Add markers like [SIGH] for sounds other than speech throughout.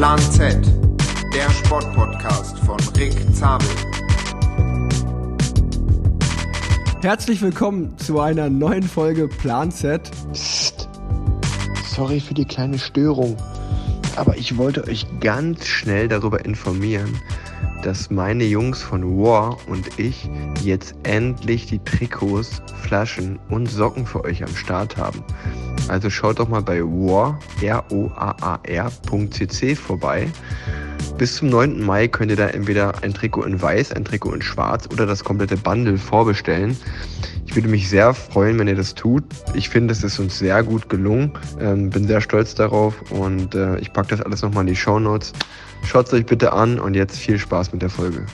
Plan Z, der Sportpodcast von Rick Zabel. Herzlich willkommen zu einer neuen Folge Plan Z. Psst. Sorry für die kleine Störung, aber ich wollte euch ganz schnell darüber informieren, dass meine Jungs von War und ich jetzt endlich die Trikots, Flaschen und Socken für euch am Start haben. Also schaut doch mal bei war, R-O-A-A-R.cc vorbei. Bis zum 9. Mai könnt ihr da entweder ein Trikot in weiß, ein Trikot in schwarz oder das komplette Bundle vorbestellen. Ich würde mich sehr freuen, wenn ihr das tut. Ich finde, es ist uns sehr gut gelungen. Ähm, bin sehr stolz darauf und äh, ich packe das alles nochmal in die Show Notes. Schaut es euch bitte an und jetzt viel Spaß mit der Folge.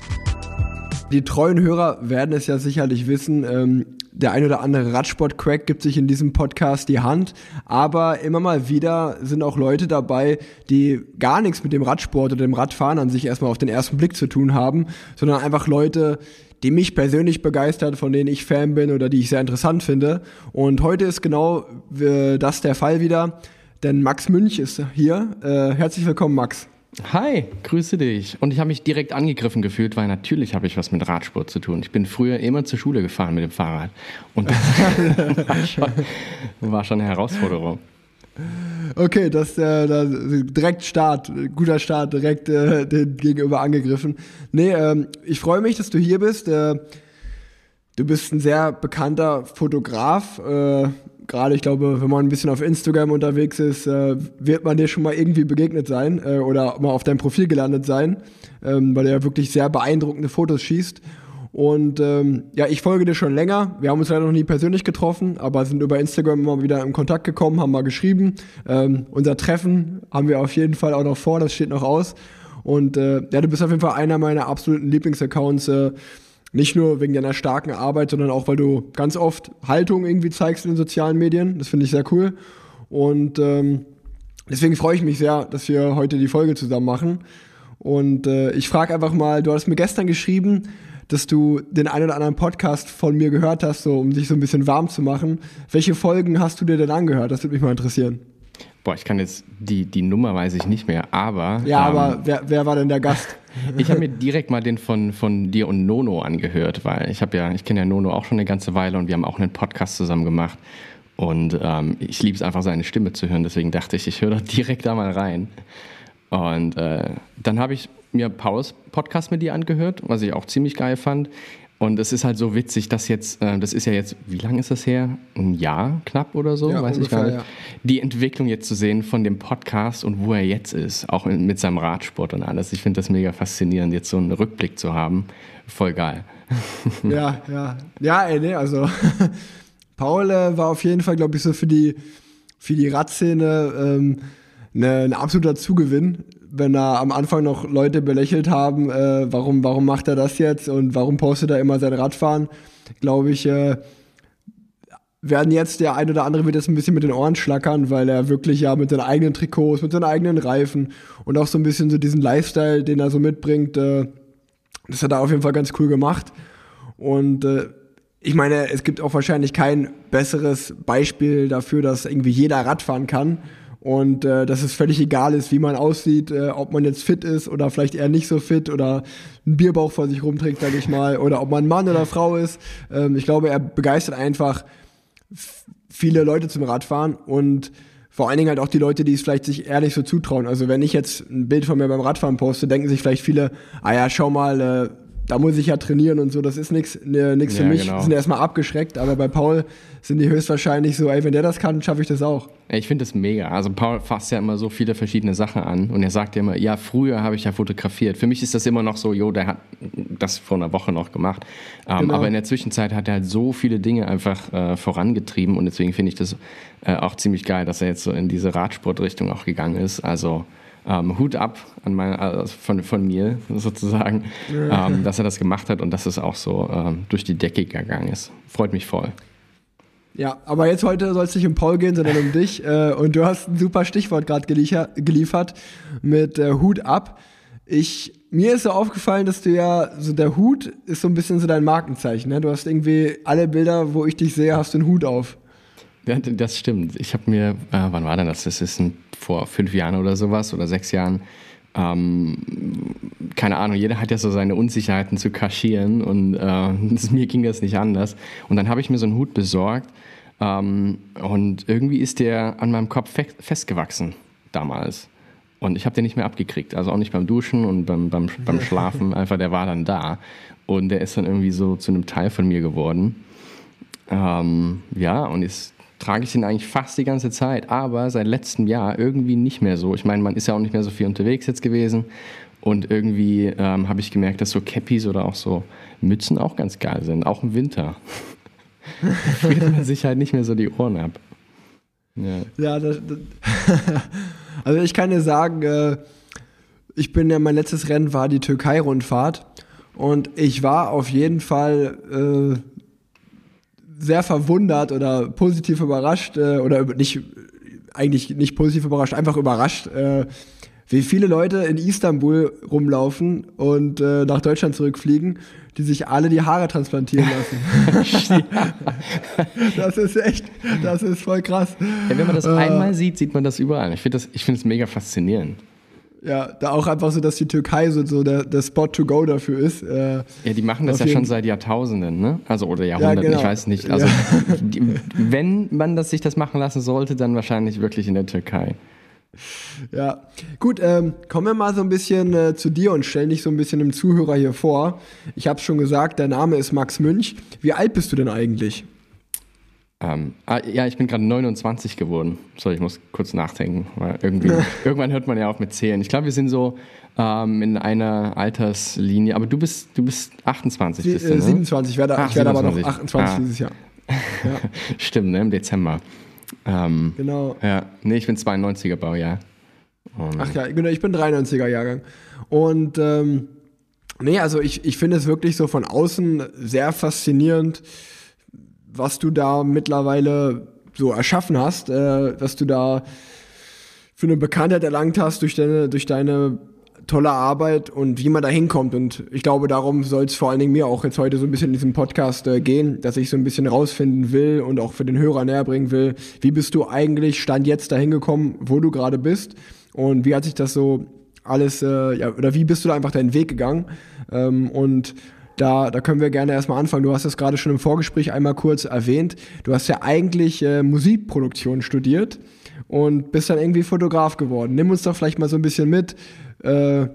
Die treuen Hörer werden es ja sicherlich wissen. Ähm, der ein oder andere Radsport-Crack gibt sich in diesem Podcast die Hand, aber immer mal wieder sind auch Leute dabei, die gar nichts mit dem Radsport oder dem Radfahren an sich erstmal auf den ersten Blick zu tun haben, sondern einfach Leute, die mich persönlich begeistert, von denen ich Fan bin oder die ich sehr interessant finde. Und heute ist genau äh, das der Fall wieder, denn Max Münch ist hier. Äh, herzlich willkommen, Max. Hi, grüße dich. Und ich habe mich direkt angegriffen gefühlt, weil natürlich habe ich was mit Radsport zu tun. Ich bin früher immer zur Schule gefahren mit dem Fahrrad. Und das [LAUGHS] war, schon, war schon eine Herausforderung. Okay, das äh, das, direkt Start, guter Start, direkt äh, den Gegenüber angegriffen. Nee, ähm, ich freue mich, dass du hier bist. Äh, du bist ein sehr bekannter Fotograf. Äh, gerade, ich glaube, wenn man ein bisschen auf Instagram unterwegs ist, äh, wird man dir schon mal irgendwie begegnet sein äh, oder mal auf deinem Profil gelandet sein, ähm, weil du ja wirklich sehr beeindruckende Fotos schießt. Und ähm, ja, ich folge dir schon länger. Wir haben uns leider noch nie persönlich getroffen, aber sind über Instagram immer wieder in Kontakt gekommen, haben mal geschrieben. Ähm, unser Treffen haben wir auf jeden Fall auch noch vor, das steht noch aus. Und äh, ja, du bist auf jeden Fall einer meiner absoluten Lieblingsaccounts. Äh, nicht nur wegen deiner starken Arbeit, sondern auch, weil du ganz oft Haltung irgendwie zeigst in den sozialen Medien. Das finde ich sehr cool. Und ähm, deswegen freue ich mich sehr, dass wir heute die Folge zusammen machen. Und äh, ich frage einfach mal, du hast mir gestern geschrieben, dass du den einen oder anderen Podcast von mir gehört hast, so um dich so ein bisschen warm zu machen. Welche Folgen hast du dir denn angehört? Das würde mich mal interessieren. Boah, ich kann jetzt die, die Nummer weiß ich nicht mehr, aber. Ja, ähm, aber wer, wer war denn der Gast? [LAUGHS] ich habe mir direkt mal den von, von dir und Nono angehört, weil ich habe ja, ich kenne ja Nono auch schon eine ganze Weile und wir haben auch einen Podcast zusammen gemacht. Und ähm, ich liebe es einfach, seine Stimme zu hören. Deswegen dachte ich, ich höre da direkt da mal rein. Und äh, dann habe ich mir Pauls Podcast mit dir angehört, was ich auch ziemlich geil fand. Und es ist halt so witzig, dass jetzt, äh, das ist ja jetzt, wie lange ist das her? Ein Jahr knapp oder so, ja, weiß ungefähr, ich gar nicht. Ja. Die Entwicklung jetzt zu sehen von dem Podcast und wo er jetzt ist, auch mit seinem Radsport und alles. Ich finde das mega faszinierend, jetzt so einen Rückblick zu haben. Voll geil. [LAUGHS] Ja, ja. Ja, ey, nee, also [LAUGHS] Paul äh, war auf jeden Fall, glaube ich, so für die, für die Radszene ähm, ne, ein absoluter Zugewinn wenn er am Anfang noch Leute belächelt haben, äh, warum, warum macht er das jetzt und warum postet er immer sein Radfahren, glaube ich, äh, werden jetzt der ein oder andere wird jetzt ein bisschen mit den Ohren schlackern, weil er wirklich ja mit seinen eigenen Trikots, mit seinen eigenen Reifen und auch so ein bisschen so diesen Lifestyle, den er so mitbringt, äh, das hat er auf jeden Fall ganz cool gemacht. Und äh, ich meine, es gibt auch wahrscheinlich kein besseres Beispiel dafür, dass irgendwie jeder Radfahren kann und äh, dass es völlig egal ist, wie man aussieht, äh, ob man jetzt fit ist oder vielleicht eher nicht so fit oder einen Bierbauch vor sich rumträgt, sage ich mal, oder ob man Mann oder Frau ist. Ähm, ich glaube, er begeistert einfach viele Leute zum Radfahren und vor allen Dingen halt auch die Leute, die es vielleicht sich eher nicht so zutrauen. Also wenn ich jetzt ein Bild von mir beim Radfahren poste, denken sich vielleicht viele, ah ja, schau mal, äh, da muss ich ja trainieren und so, das ist nichts ne, nix für ja, mich. Genau. Sind erstmal abgeschreckt, aber bei Paul sind die höchstwahrscheinlich so, ey, wenn der das kann, schaffe ich das auch. Ich finde das mega. Also Paul fasst ja immer so viele verschiedene Sachen an und er sagt ja immer, ja, früher habe ich ja fotografiert. Für mich ist das immer noch so, jo, der hat das vor einer Woche noch gemacht. Ähm, genau. Aber in der Zwischenzeit hat er halt so viele Dinge einfach äh, vorangetrieben und deswegen finde ich das äh, auch ziemlich geil, dass er jetzt so in diese Radsportrichtung auch gegangen ist. Also ähm, Hut ab an meine, also von, von mir sozusagen, ähm, dass er das gemacht hat und dass es auch so ähm, durch die Decke gegangen ist. Freut mich voll. Ja, aber jetzt heute soll es nicht um Paul gehen, sondern um dich. [LAUGHS] Äh, und du hast ein super Stichwort gerade geliefert mit äh, Hut ab. Ich, mir ist so aufgefallen, dass du ja, so der Hut ist so ein bisschen so dein Markenzeichen. Ne? Du hast irgendwie alle Bilder, wo ich dich sehe, hast du einen Hut auf. Das stimmt. Ich habe mir, äh, wann war denn das? Das ist ein, vor fünf Jahren oder sowas oder sechs Jahren, ähm, keine Ahnung, jeder hat ja so seine Unsicherheiten zu kaschieren und äh, [LAUGHS] mir ging das nicht anders. Und dann habe ich mir so einen Hut besorgt ähm, und irgendwie ist der an meinem Kopf fe festgewachsen damals. Und ich habe den nicht mehr abgekriegt. Also auch nicht beim Duschen und beim, beim, beim Schlafen. [LAUGHS] Einfach, der war dann da. Und der ist dann irgendwie so zu einem Teil von mir geworden. Ähm, ja, und jetzt trage ich den eigentlich fast die ganze Zeit. Aber seit letztem Jahr irgendwie nicht mehr so. Ich meine, man ist ja auch nicht mehr so viel unterwegs jetzt gewesen. Und irgendwie ähm, habe ich gemerkt, dass so Cappies oder auch so Mützen auch ganz geil sind. Auch im Winter. [LAUGHS] friert man sich halt nicht mehr so die Ohren ab. Ja, ja das, das [LAUGHS] also ich kann dir sagen, äh, ich bin ja, mein letztes Rennen war die Türkei-Rundfahrt und ich war auf jeden Fall äh, sehr verwundert oder positiv überrascht äh, oder nicht, eigentlich nicht positiv überrascht, einfach überrascht, äh, wie viele Leute in Istanbul rumlaufen und äh, nach Deutschland zurückfliegen, die sich alle die Haare transplantieren lassen. [LAUGHS] das ist echt, das ist voll krass. Ja, wenn man das äh, einmal sieht, sieht man das überall. Ich finde es find mega faszinierend. Ja, da auch einfach so, dass die Türkei so, so der, der Spot to go dafür ist. Äh, ja, die machen das ja schon seit Jahrtausenden, ne? Also oder Jahrhunderten, ja, genau. ich weiß nicht. Also ja. [LAUGHS] die, wenn man das, sich das machen lassen sollte, dann wahrscheinlich wirklich in der Türkei. Ja, gut, ähm, kommen wir mal so ein bisschen äh, zu dir und stell dich so ein bisschen dem Zuhörer hier vor. Ich habe schon gesagt, der Name ist Max Münch. Wie alt bist du denn eigentlich? Ähm, ah, ja, ich bin gerade 29 geworden. So, ich muss kurz nachdenken, weil irgendwie, [LAUGHS] irgendwann hört man ja auf mit Zählen. Ich glaube, wir sind so ähm, in einer Alterslinie, aber du bist, du bist 28. Sie, bist du, ne? 27, ich werde, Ach, ich werde aber noch 28 ah. dieses Jahr. [LAUGHS] Ja. Stimmt, ne? im Dezember. Ähm, genau. Ja, nee, ich bin 92er Baujahr. Und Ach ja, genau, ich bin 93er Jahrgang. Und ähm, nee, also ich, ich finde es wirklich so von außen sehr faszinierend, was du da mittlerweile so erschaffen hast, äh, was du da für eine Bekanntheit erlangt hast durch deine, durch deine tolle Arbeit und wie man da hinkommt. Und ich glaube, darum soll es vor allen Dingen mir auch jetzt heute so ein bisschen in diesem Podcast äh, gehen, dass ich so ein bisschen rausfinden will und auch für den Hörer näher bringen will, wie bist du eigentlich Stand jetzt dahin gekommen, wo du gerade bist und wie hat sich das so alles, äh, ja, oder wie bist du da einfach deinen Weg gegangen? Ähm, und da, da können wir gerne erstmal anfangen. Du hast das gerade schon im Vorgespräch einmal kurz erwähnt. Du hast ja eigentlich äh, Musikproduktion studiert und bist dann irgendwie Fotograf geworden. Nimm uns doch vielleicht mal so ein bisschen mit, äh,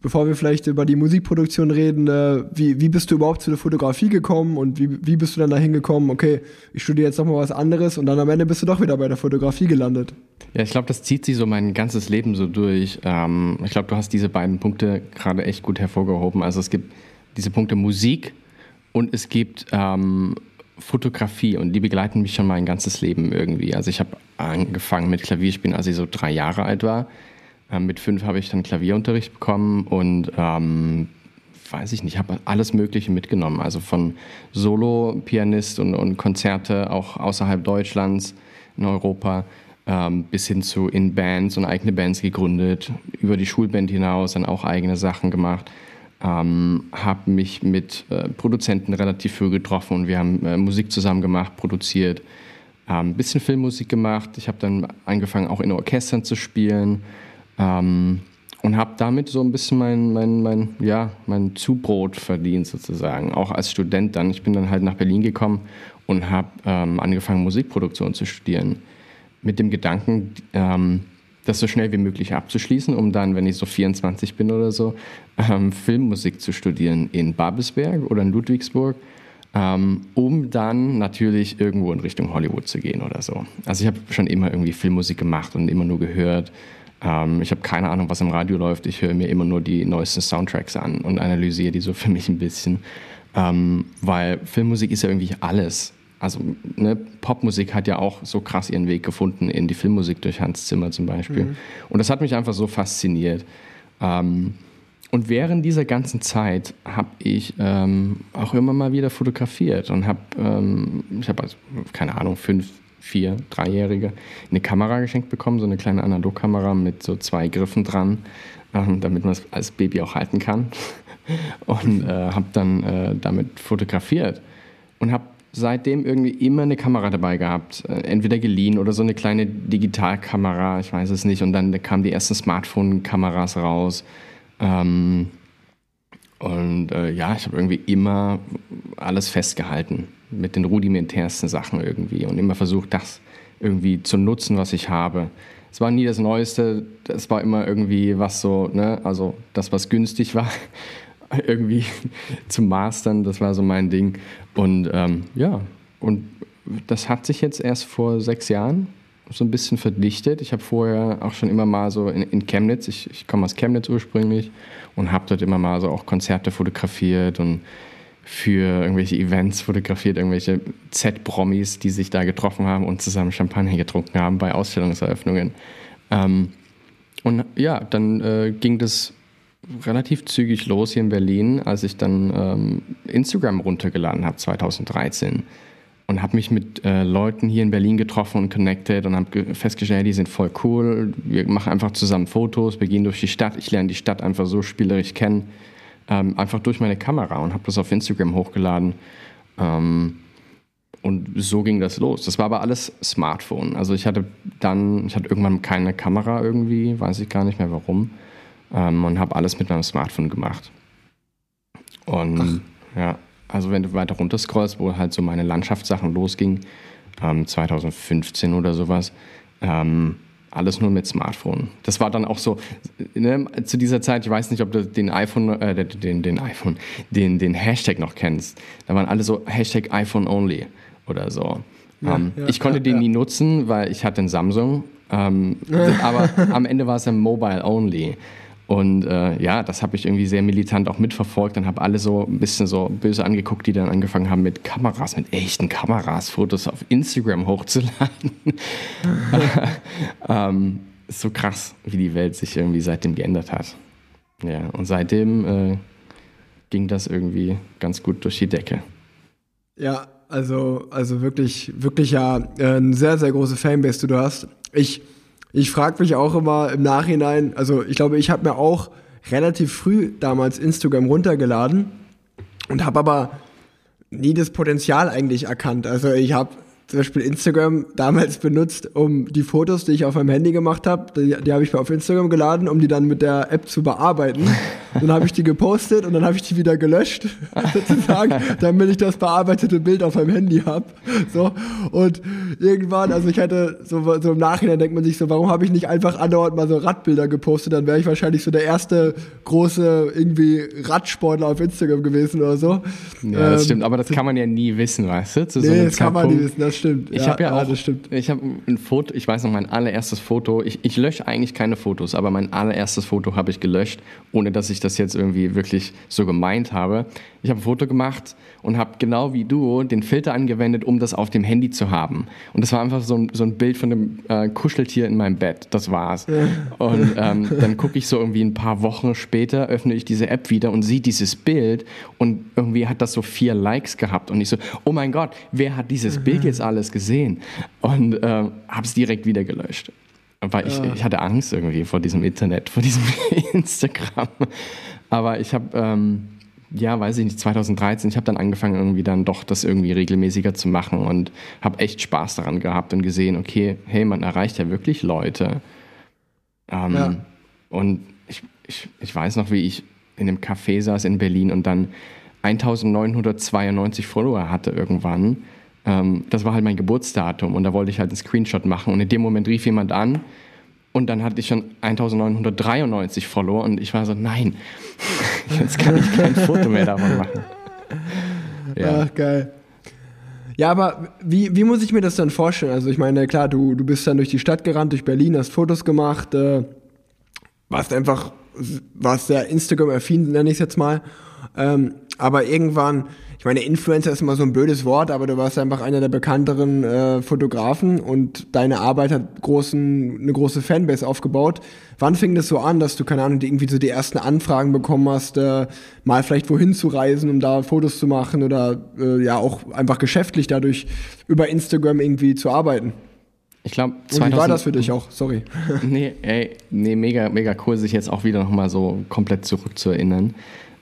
bevor wir vielleicht über die Musikproduktion reden, äh, wie, wie bist du überhaupt zu der Fotografie gekommen und wie, wie bist du dann dahin gekommen, okay, ich studiere jetzt nochmal was anderes und dann am Ende bist du doch wieder bei der Fotografie gelandet? Ja, ich glaube, das zieht sich so mein ganzes Leben so durch. Ähm, ich glaube, du hast diese beiden Punkte gerade echt gut hervorgehoben. Also es gibt diese Punkte Musik und es gibt ähm, Fotografie und die begleiten mich schon mein ganzes Leben irgendwie. Also ich habe angefangen mit Klavierspielen, als ich so drei Jahre alt war. Ähm, mit fünf habe ich dann Klavierunterricht bekommen und ähm, weiß ich nicht, habe alles Mögliche mitgenommen. Also von Solo-Pianist und, und, Konzerte auch außerhalb Deutschlands, in Europa, ähm, bis hin zu in Bands und eigene Bands gegründet, über die Schulband hinaus dann auch eigene Sachen gemacht. Ähm, habe mich mit äh, Produzenten relativ früh getroffen und wir haben äh, Musik zusammen gemacht, produziert, ein ähm, bisschen Filmmusik gemacht. Ich habe dann angefangen, auch in Orchestern zu spielen ähm, und habe damit so ein bisschen mein, mein, mein, ja, mein Zubrot verdient sozusagen, auch als Student dann. Ich bin dann halt nach Berlin gekommen und habe ähm, angefangen, Musikproduktion zu studieren. Mit dem Gedanken, ähm, das so schnell wie möglich abzuschließen, um dann, wenn ich so 24 bin oder so, ähm, Filmmusik zu studieren in Babelsberg oder in Ludwigsburg, ähm, um dann natürlich irgendwo in Richtung Hollywood zu gehen oder so. Also ich habe schon immer irgendwie Filmmusik gemacht und immer nur gehört. Ähm, ich habe keine Ahnung, was im Radio läuft. Ich höre mir immer nur die neuesten Soundtracks an und analysiere die so für mich ein bisschen. Ähm, weil Filmmusik ist ja irgendwie alles also ne, Popmusik hat ja auch so krass ihren Weg gefunden in die Filmmusik durch Hans Zimmer zum Beispiel. Mhm. Und das hat mich einfach so fasziniert. Ähm, und während dieser ganzen Zeit habe ich ähm, auch immer mal wieder fotografiert und habe, ähm, ich habe also, keine Ahnung, fünf, vier, dreijährige eine Kamera geschenkt bekommen, so eine kleine Analogkamera mit so zwei Griffen dran, ähm, damit man es als Baby auch halten kann. [LAUGHS] und äh, habe dann äh, damit fotografiert und habe seitdem irgendwie immer eine Kamera dabei gehabt. Äh, entweder geliehen oder so eine kleine Digitalkamera, ich weiß es nicht. Und dann kamen die ersten Smartphone-Kameras raus. Ähm, und äh, ja, ich habe irgendwie immer alles festgehalten mit den rudimentärsten Sachen irgendwie und immer versucht, das irgendwie zu nutzen, was ich habe. Es war nie das Neueste, es war immer irgendwie was so, ne, also das, was günstig war, [LAUGHS] irgendwie zu mastern, das war so mein Ding. Und ähm, ja, und das hat sich jetzt erst vor sechs Jahren so ein bisschen verdichtet. Ich habe vorher auch schon immer mal so in, in Chemnitz, ich, ich komme aus Chemnitz ursprünglich und habe dort immer mal so auch Konzerte fotografiert und für irgendwelche Events fotografiert, irgendwelche Z-Promis, die sich da getroffen haben und zusammen Champagner getrunken haben bei Ausstellungseröffnungen. Ähm, und ja, dann äh, ging das relativ zügig los hier in Berlin, als ich dann ähm, Instagram runtergeladen habe 2013 und habe mich mit äh, Leuten hier in Berlin getroffen und connected und habe festgestellt, die sind voll cool. Wir machen einfach zusammen Fotos, wir gehen durch die Stadt. Ich lerne die Stadt einfach so spielerisch kennen, ähm, einfach durch meine Kamera und habe das auf Instagram hochgeladen. Ähm, und so ging das los. Das war aber alles Smartphone. Also ich hatte dann, ich hatte irgendwann keine Kamera irgendwie, weiß ich gar nicht mehr warum, ähm, und habe alles mit meinem Smartphone gemacht. Und Ach. ja, also wenn du weiter runter scrollst, wo halt so meine Landschaftssachen losging, ähm, 2015 oder sowas, ähm, alles nur mit Smartphone. Das war dann auch so, ne, zu dieser Zeit, ich weiß nicht, ob du den iPhone, äh, den, den iPhone, den, den Hashtag noch kennst. Da waren alle so Hashtag iPhone only oder so. Ja, ähm, ja, ich konnte ja, den nie nutzen, weil ich hatte einen Samsung. Ähm, [LAUGHS] aber am Ende war es ein Mobile only. Und äh, ja, das habe ich irgendwie sehr militant auch mitverfolgt und habe alle so ein bisschen so böse angeguckt, die dann angefangen haben mit Kameras, mit echten Kameras, Fotos auf Instagram hochzuladen. [LAUGHS] ähm, ist so krass, wie die Welt sich irgendwie seitdem geändert hat. Ja, und seitdem äh, ging das irgendwie ganz gut durch die Decke. Ja, also, also wirklich, wirklich ja, äh, eine sehr, sehr große Fanbase, die du hast. Ich ich frage mich auch immer im Nachhinein, also ich glaube, ich habe mir auch relativ früh damals Instagram runtergeladen und habe aber nie das Potenzial eigentlich erkannt. Also ich habe zum Beispiel Instagram damals benutzt, um die Fotos, die ich auf meinem Handy gemacht habe, die, die habe ich auf Instagram geladen, um die dann mit der App zu bearbeiten. [LAUGHS] dann habe ich die gepostet und dann habe ich die wieder gelöscht, [LAUGHS] sozusagen, damit ich das bearbeitete Bild auf meinem Handy habe. So. Und irgendwann, also ich hatte so, so im Nachhinein denkt man sich so, warum habe ich nicht einfach andauernd mal so Radbilder gepostet? Dann wäre ich wahrscheinlich so der erste große irgendwie Radsportler auf Instagram gewesen oder so. Ja, das ähm, stimmt, aber das kann man ja nie wissen, weißt du? Zu nee, so das kann man nie wissen, das stimmt. Ich ja, habe ja, auch, das stimmt. ich habe ein Foto, ich weiß noch, mein allererstes Foto, ich, ich lösche eigentlich keine Fotos, aber mein allererstes Foto habe ich gelöscht, ohne dass ich das jetzt irgendwie wirklich so gemeint habe. Ich habe ein Foto gemacht und habe genau wie du den Filter angewendet, um das auf dem Handy zu haben. Und das war einfach so ein, so ein Bild von einem äh, Kuscheltier in meinem Bett. Das war's. Und ähm, dann gucke ich so irgendwie ein paar Wochen später, öffne ich diese App wieder und sehe dieses Bild und irgendwie hat das so vier Likes gehabt. Und ich so, oh mein Gott, wer hat dieses Bild jetzt alles gesehen? Und äh, habe es direkt wieder gelöscht. Weil ich, ich hatte Angst irgendwie vor diesem Internet, vor diesem [LAUGHS] Instagram. Aber ich habe, ähm, ja, weiß ich nicht, 2013, ich habe dann angefangen, irgendwie dann doch das irgendwie regelmäßiger zu machen und habe echt Spaß daran gehabt und gesehen, okay, hey, man erreicht ja wirklich Leute. Ähm, ja. Und ich, ich, ich weiß noch, wie ich in einem Café saß in Berlin und dann 1992 Follower hatte irgendwann. Ähm, das war halt mein Geburtsdatum und da wollte ich halt einen Screenshot machen und in dem Moment rief jemand an und dann hatte ich schon 1993 Follower und ich war so, nein, [LAUGHS] jetzt kann ich kein Foto mehr davon machen. [LAUGHS] Ja. Ach, geil. Ja, aber wie, wie muss ich mir das dann vorstellen? Also ich meine, klar, du, du bist dann durch die Stadt gerannt, durch Berlin, hast Fotos gemacht, äh, warst einfach, warst sehr Instagram-affin, nenne ich es jetzt mal. Ähm, aber irgendwann, ich meine, Influencer ist immer so ein blödes Wort, aber du warst einfach einer der bekannteren äh, Fotografen und deine Arbeit hat großen, eine große Fanbase aufgebaut. Wann fing das so an, dass du, keine Ahnung, irgendwie so die ersten Anfragen bekommen hast, äh, mal vielleicht wohin zu reisen, um da Fotos zu machen oder äh, ja auch einfach geschäftlich dadurch über Instagram irgendwie zu arbeiten? Ich glaube, wie war das für dich auch? Sorry. [LAUGHS] nee, ey, nee, mega, mega cool, sich jetzt auch wieder nochmal so komplett zurückzuerinnern.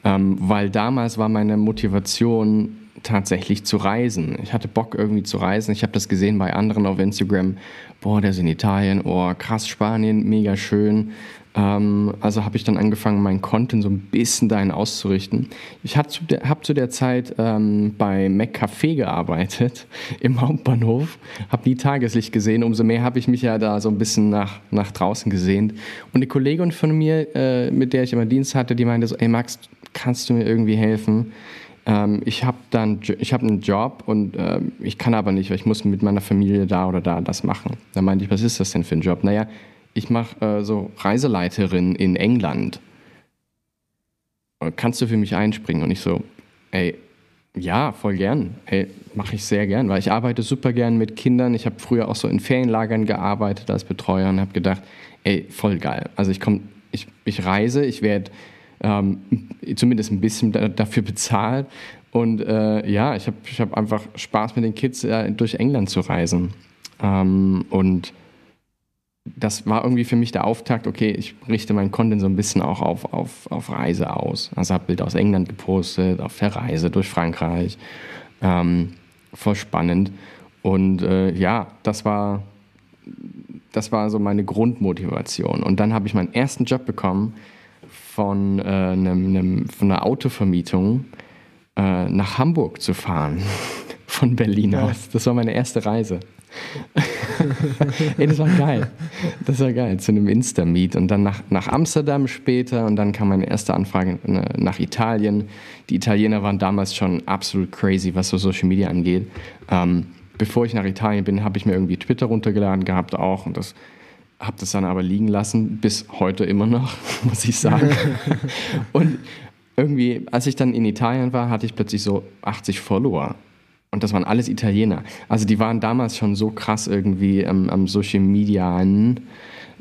Ähm, weil damals war meine Motivation tatsächlich zu reisen. Ich hatte Bock irgendwie zu reisen. Ich habe das gesehen bei anderen auf Instagram. Boah, der ist in Italien. Oh, krass, Spanien, mega schön. Ähm, also habe ich dann angefangen, mein Content so ein bisschen dahin auszurichten. Ich habe zu, hab zu der Zeit ähm, bei McCafé gearbeitet [LAUGHS] im Hauptbahnhof, habe nie Tageslicht gesehen. Umso mehr habe ich mich ja da so ein bisschen nach, nach draußen gesehnt. Und eine Kollegin von mir, äh, mit der ich immer Dienst hatte, die meinte so, ey Max, kannst du mir irgendwie helfen? Ähm, ich habe dann, ich habe einen Job und äh, ich kann aber nicht, weil ich muss mit meiner Familie da oder da das machen. Da meinte ich, was ist das denn für ein Job? Naja, ich mache äh, so Reiseleiterin in England. Kannst du für mich einspringen? Und ich so, ey, ja, voll gern. Ey, mache ich sehr gern, weil ich arbeite super gern mit Kindern. Ich habe früher auch so in Ferienlagern gearbeitet als Betreuer und habe gedacht, ey, voll geil. Also ich komme, ich, ich reise, ich werde ähm, zumindest ein bisschen da, dafür bezahlt. Und äh, ja, ich habe ich hab einfach Spaß mit den Kids äh, durch England zu reisen. Ähm, und das war irgendwie für mich der Auftakt, okay, ich richte meinen Content so ein bisschen auch auf, auf, auf Reise aus. Also habe Bilder aus England gepostet, auf der Reise durch Frankreich. Ähm, voll spannend. Und äh, ja, das war, das war so meine Grundmotivation. Und dann habe ich meinen ersten Job bekommen von, äh, einem, einem, von einer Autovermietung äh, nach Hamburg zu fahren. [LAUGHS] von Berlin aus. Das war meine erste Reise. [LAUGHS] Ey, das war geil. Das war geil. Zu einem Insta-Meet und dann nach, nach Amsterdam später und dann kam meine erste Anfrage äh, nach Italien. Die Italiener waren damals schon absolut crazy, was so Social Media angeht. Ähm, bevor ich nach Italien bin, habe ich mir irgendwie Twitter runtergeladen gehabt auch und das habe das dann aber liegen lassen, bis heute immer noch, [LAUGHS] muss ich sagen. [LAUGHS] und irgendwie, als ich dann in Italien war, hatte ich plötzlich so 80 Follower. Und das waren alles Italiener. Also die waren damals schon so krass irgendwie am, am Social Media an,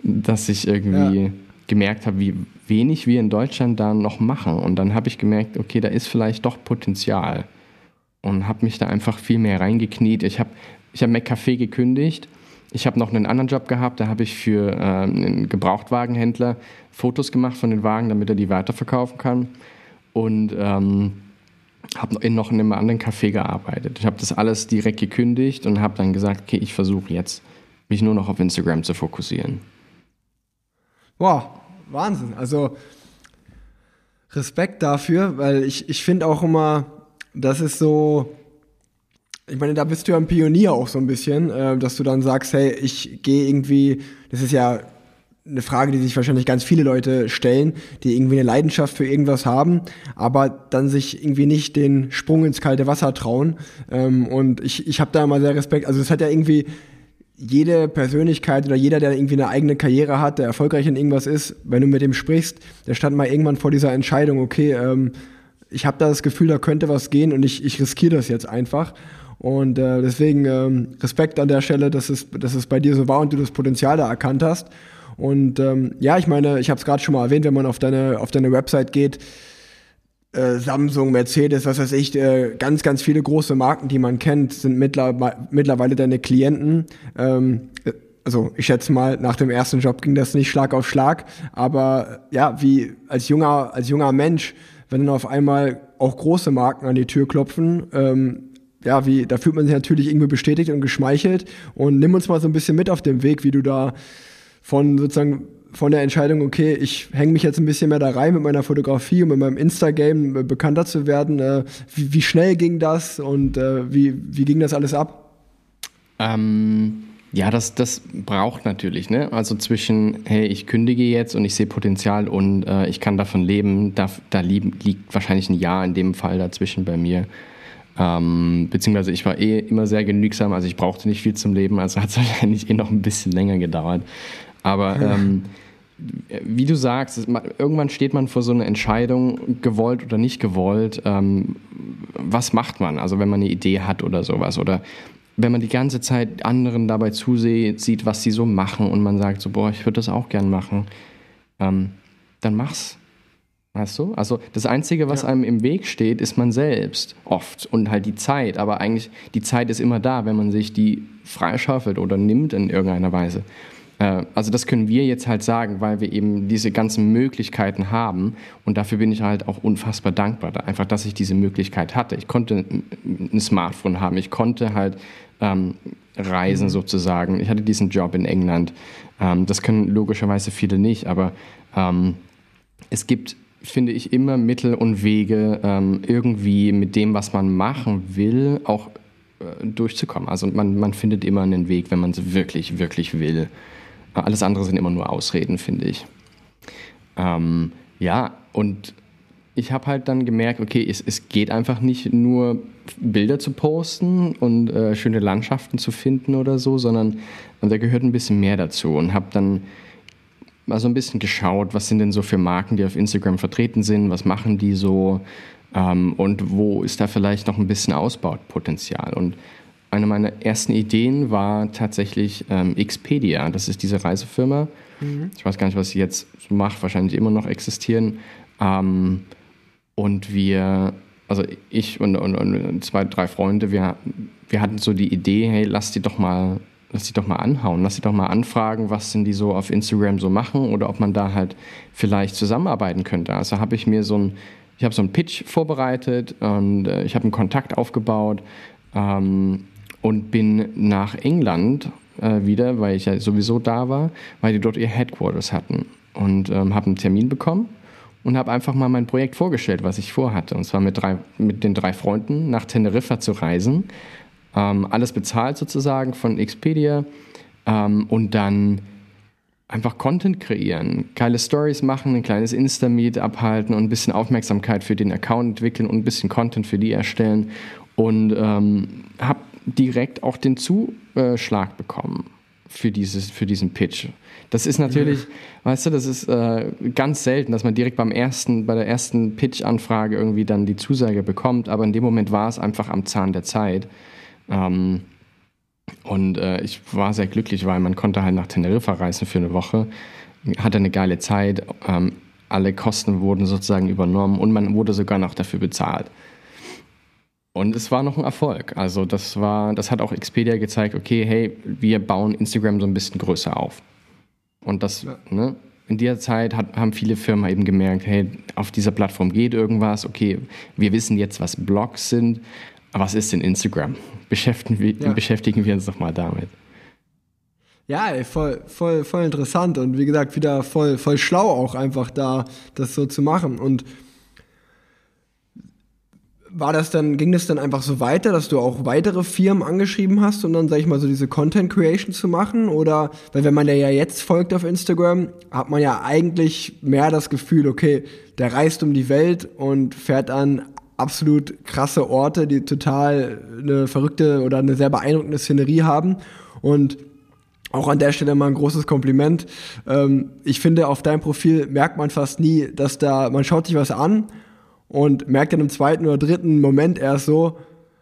dass ich irgendwie ja. gemerkt habe, wie wenig wir in Deutschland da noch machen. Und dann habe ich gemerkt, okay, da ist vielleicht doch Potenzial. Und habe mich da einfach viel mehr reingekniet. Ich habe ich hab McCafé gekündigt. Ich habe noch einen anderen Job gehabt. Da habe ich für äh, einen Gebrauchtwagenhändler Fotos gemacht von den Wagen, damit er die weiterverkaufen kann. Und ähm, habe in noch in einem anderen Café gearbeitet. Ich habe das alles direkt gekündigt und habe dann gesagt, okay, ich versuche jetzt, mich nur noch auf Instagram zu fokussieren. Wow, Wahnsinn. Also Respekt dafür, weil ich, ich finde auch immer, das ist so, ich meine, da bist du ja ein Pionier auch so ein bisschen, äh, dass du dann sagst, hey, ich gehe irgendwie, das ist ja eine Frage, die sich wahrscheinlich ganz viele Leute stellen, die irgendwie eine Leidenschaft für irgendwas haben, aber dann sich irgendwie nicht den Sprung ins kalte Wasser trauen. Ähm, und ich, ich habe da immer sehr Respekt. Also es hat ja irgendwie jede Persönlichkeit oder jeder, der irgendwie eine eigene Karriere hat, der erfolgreich in irgendwas ist, wenn du mit dem sprichst, der stand mal irgendwann vor dieser Entscheidung, okay, ähm, ich habe da das Gefühl, da könnte was gehen und ich, ich riskiere das jetzt einfach. Und äh, deswegen ähm, Respekt an der Stelle, dass es, dass es bei dir so war und du das Potenzial da erkannt hast. Und ähm, ja, ich meine, ich habe es gerade schon mal erwähnt, wenn man auf deine, auf deine Website geht, äh, Samsung, Mercedes, was weiß ich, äh, ganz, ganz viele große Marken, die man kennt, sind mittler mittlerweile deine Klienten. Ähm, äh, also ich schätze mal, nach dem ersten Job ging das nicht Schlag auf Schlag, aber ja, wie als junger, als junger Mensch, wenn dann auf einmal auch große Marken an die Tür klopfen, ähm, ja, wie, da fühlt man sich natürlich irgendwie bestätigt und geschmeichelt. Und nimm uns mal so ein bisschen mit auf dem Weg, wie du da von sozusagen von der Entscheidung, okay, ich hänge mich jetzt ein bisschen mehr da rein mit meiner Fotografie und mit meinem Instagram äh, bekannter zu werden. Äh, wie, wie, schnell ging das und äh, wie, wie ging das alles ab? Ähm, ja, das, das braucht natürlich, ne? Also zwischen, hey, ich kündige jetzt und ich sehe Potenzial und äh, ich kann davon leben, da, da liegt wahrscheinlich ein Jahr in dem Fall dazwischen bei mir. Ähm, beziehungsweise ich war eh immer sehr genügsam, also ich brauchte nicht viel zum Leben, also hat es [LAUGHS] wahrscheinlich eh noch ein bisschen länger gedauert. Aber ähm, wie du sagst, irgendwann steht man vor so einer Entscheidung, gewollt oder nicht gewollt. Ähm, was macht man? Also wenn man eine Idee hat oder sowas. Oder wenn man die ganze Zeit anderen dabei zusieht, sieht, was sie so machen und man sagt so, boah, ich würde das auch gern machen, ähm, dann mach's. Weißt du? Also das Einzige, was ja. einem im Weg steht, ist man selbst oft und halt die Zeit. Aber eigentlich, die Zeit ist immer da, wenn man sich die freischaufelt oder nimmt in irgendeiner Weise. Äh, also das können wir jetzt halt sagen, weil wir eben diese ganzen Möglichkeiten haben und dafür bin ich halt auch unfassbar dankbar, einfach, dass ich diese Möglichkeit hatte. Ich konnte ein Smartphone haben, ich konnte halt ähm, reisen mhm. sozusagen. Ich hatte diesen Job in England. Ähm, das können logischerweise viele nicht, aber ähm, es gibt finde ich immer Mittel und Wege, ähm, irgendwie mit dem, was man machen will, auch äh, durchzukommen. Also man, man findet immer einen Weg, wenn man es wirklich, wirklich will. Alles andere sind immer nur Ausreden, finde ich. Ähm, ja, und ich habe halt dann gemerkt, okay, es, es geht einfach nicht nur Bilder zu posten und äh, schöne Landschaften zu finden oder so, sondern da gehört ein bisschen mehr dazu und habe dann mal so ein bisschen geschaut, was sind denn so für Marken, die auf Instagram vertreten sind, was machen die so ähm, und wo ist da vielleicht noch ein bisschen Ausbaupotenzial. Und eine meiner ersten Ideen war tatsächlich ähm, Expedia, das ist diese Reisefirma. Mhm. Ich weiß gar nicht, was sie jetzt macht, wahrscheinlich immer noch existieren. Ähm, und wir, also ich und, und, und, zwei, drei Freunde, wir, wir hatten so die Idee, hey, lass die doch mal lass sie doch mal anhauen, lass sie doch mal anfragen, was denn die so auf Instagram so machen oder ob man da halt vielleicht zusammenarbeiten könnte. Also habe ich mir so ein, ich habe so einen Pitch vorbereitet und äh, ich habe einen Kontakt aufgebaut ähm, und bin nach England äh, wieder, weil ich ja sowieso da war, weil die dort ihr Headquarters hatten und ähm, habe einen Termin bekommen und habe einfach mal mein Projekt vorgestellt, was ich vorhatte. Und zwar mit, drei, mit den drei Freunden nach Teneriffa zu reisen ähm, alles bezahlt sozusagen von Expedia ähm, und dann einfach Content kreieren, geile Stories machen, ein kleines Insta-Meet abhalten und ein bisschen Aufmerksamkeit für den Account entwickeln und ein bisschen Content für die erstellen und ähm, habe direkt auch den Zuschlag bekommen für, dieses, für diesen Pitch. Das ist natürlich, ja. weißt du, das ist äh, ganz selten, dass man direkt beim ersten, bei der ersten Pitch-Anfrage irgendwie dann die Zusage bekommt, aber in dem Moment war es einfach am Zahn der Zeit. Ähm, und äh, ich war sehr glücklich, weil man konnte halt nach Teneriffa reisen für eine Woche, hatte eine geile Zeit, ähm, alle Kosten wurden sozusagen übernommen und man wurde sogar noch dafür bezahlt. Und es war noch ein Erfolg. Also das war, das hat auch Expedia gezeigt, okay, hey, wir bauen Instagram so ein bisschen größer auf. Und das, ja. ne, in dieser Zeit hat, haben viele Firmen eben gemerkt, hey, auf dieser Plattform geht irgendwas, okay, wir wissen jetzt, was Blogs sind, was ist denn Instagram? Beschäftigen wir, ja. beschäftigen wir uns doch mal damit. Ja, ey, voll, voll, voll interessant und wie gesagt, wieder voll, voll schlau auch einfach da, das so zu machen. Und war das dann, ging das dann einfach so weiter, dass du auch weitere Firmen angeschrieben hast, um dann, sag ich mal, so diese Content Creation zu machen? Oder, weil wenn man ja jetzt folgt auf Instagram, hat man ja eigentlich mehr das Gefühl, okay, der reist um die Welt und fährt an absolut krasse Orte, die total eine verrückte oder eine sehr beeindruckende Szenerie haben. Und auch an der Stelle mal ein großes Kompliment. Ähm, ich finde, auf deinem Profil merkt man fast nie, dass da, man schaut sich was an und merkt dann im zweiten oder dritten Moment erst so,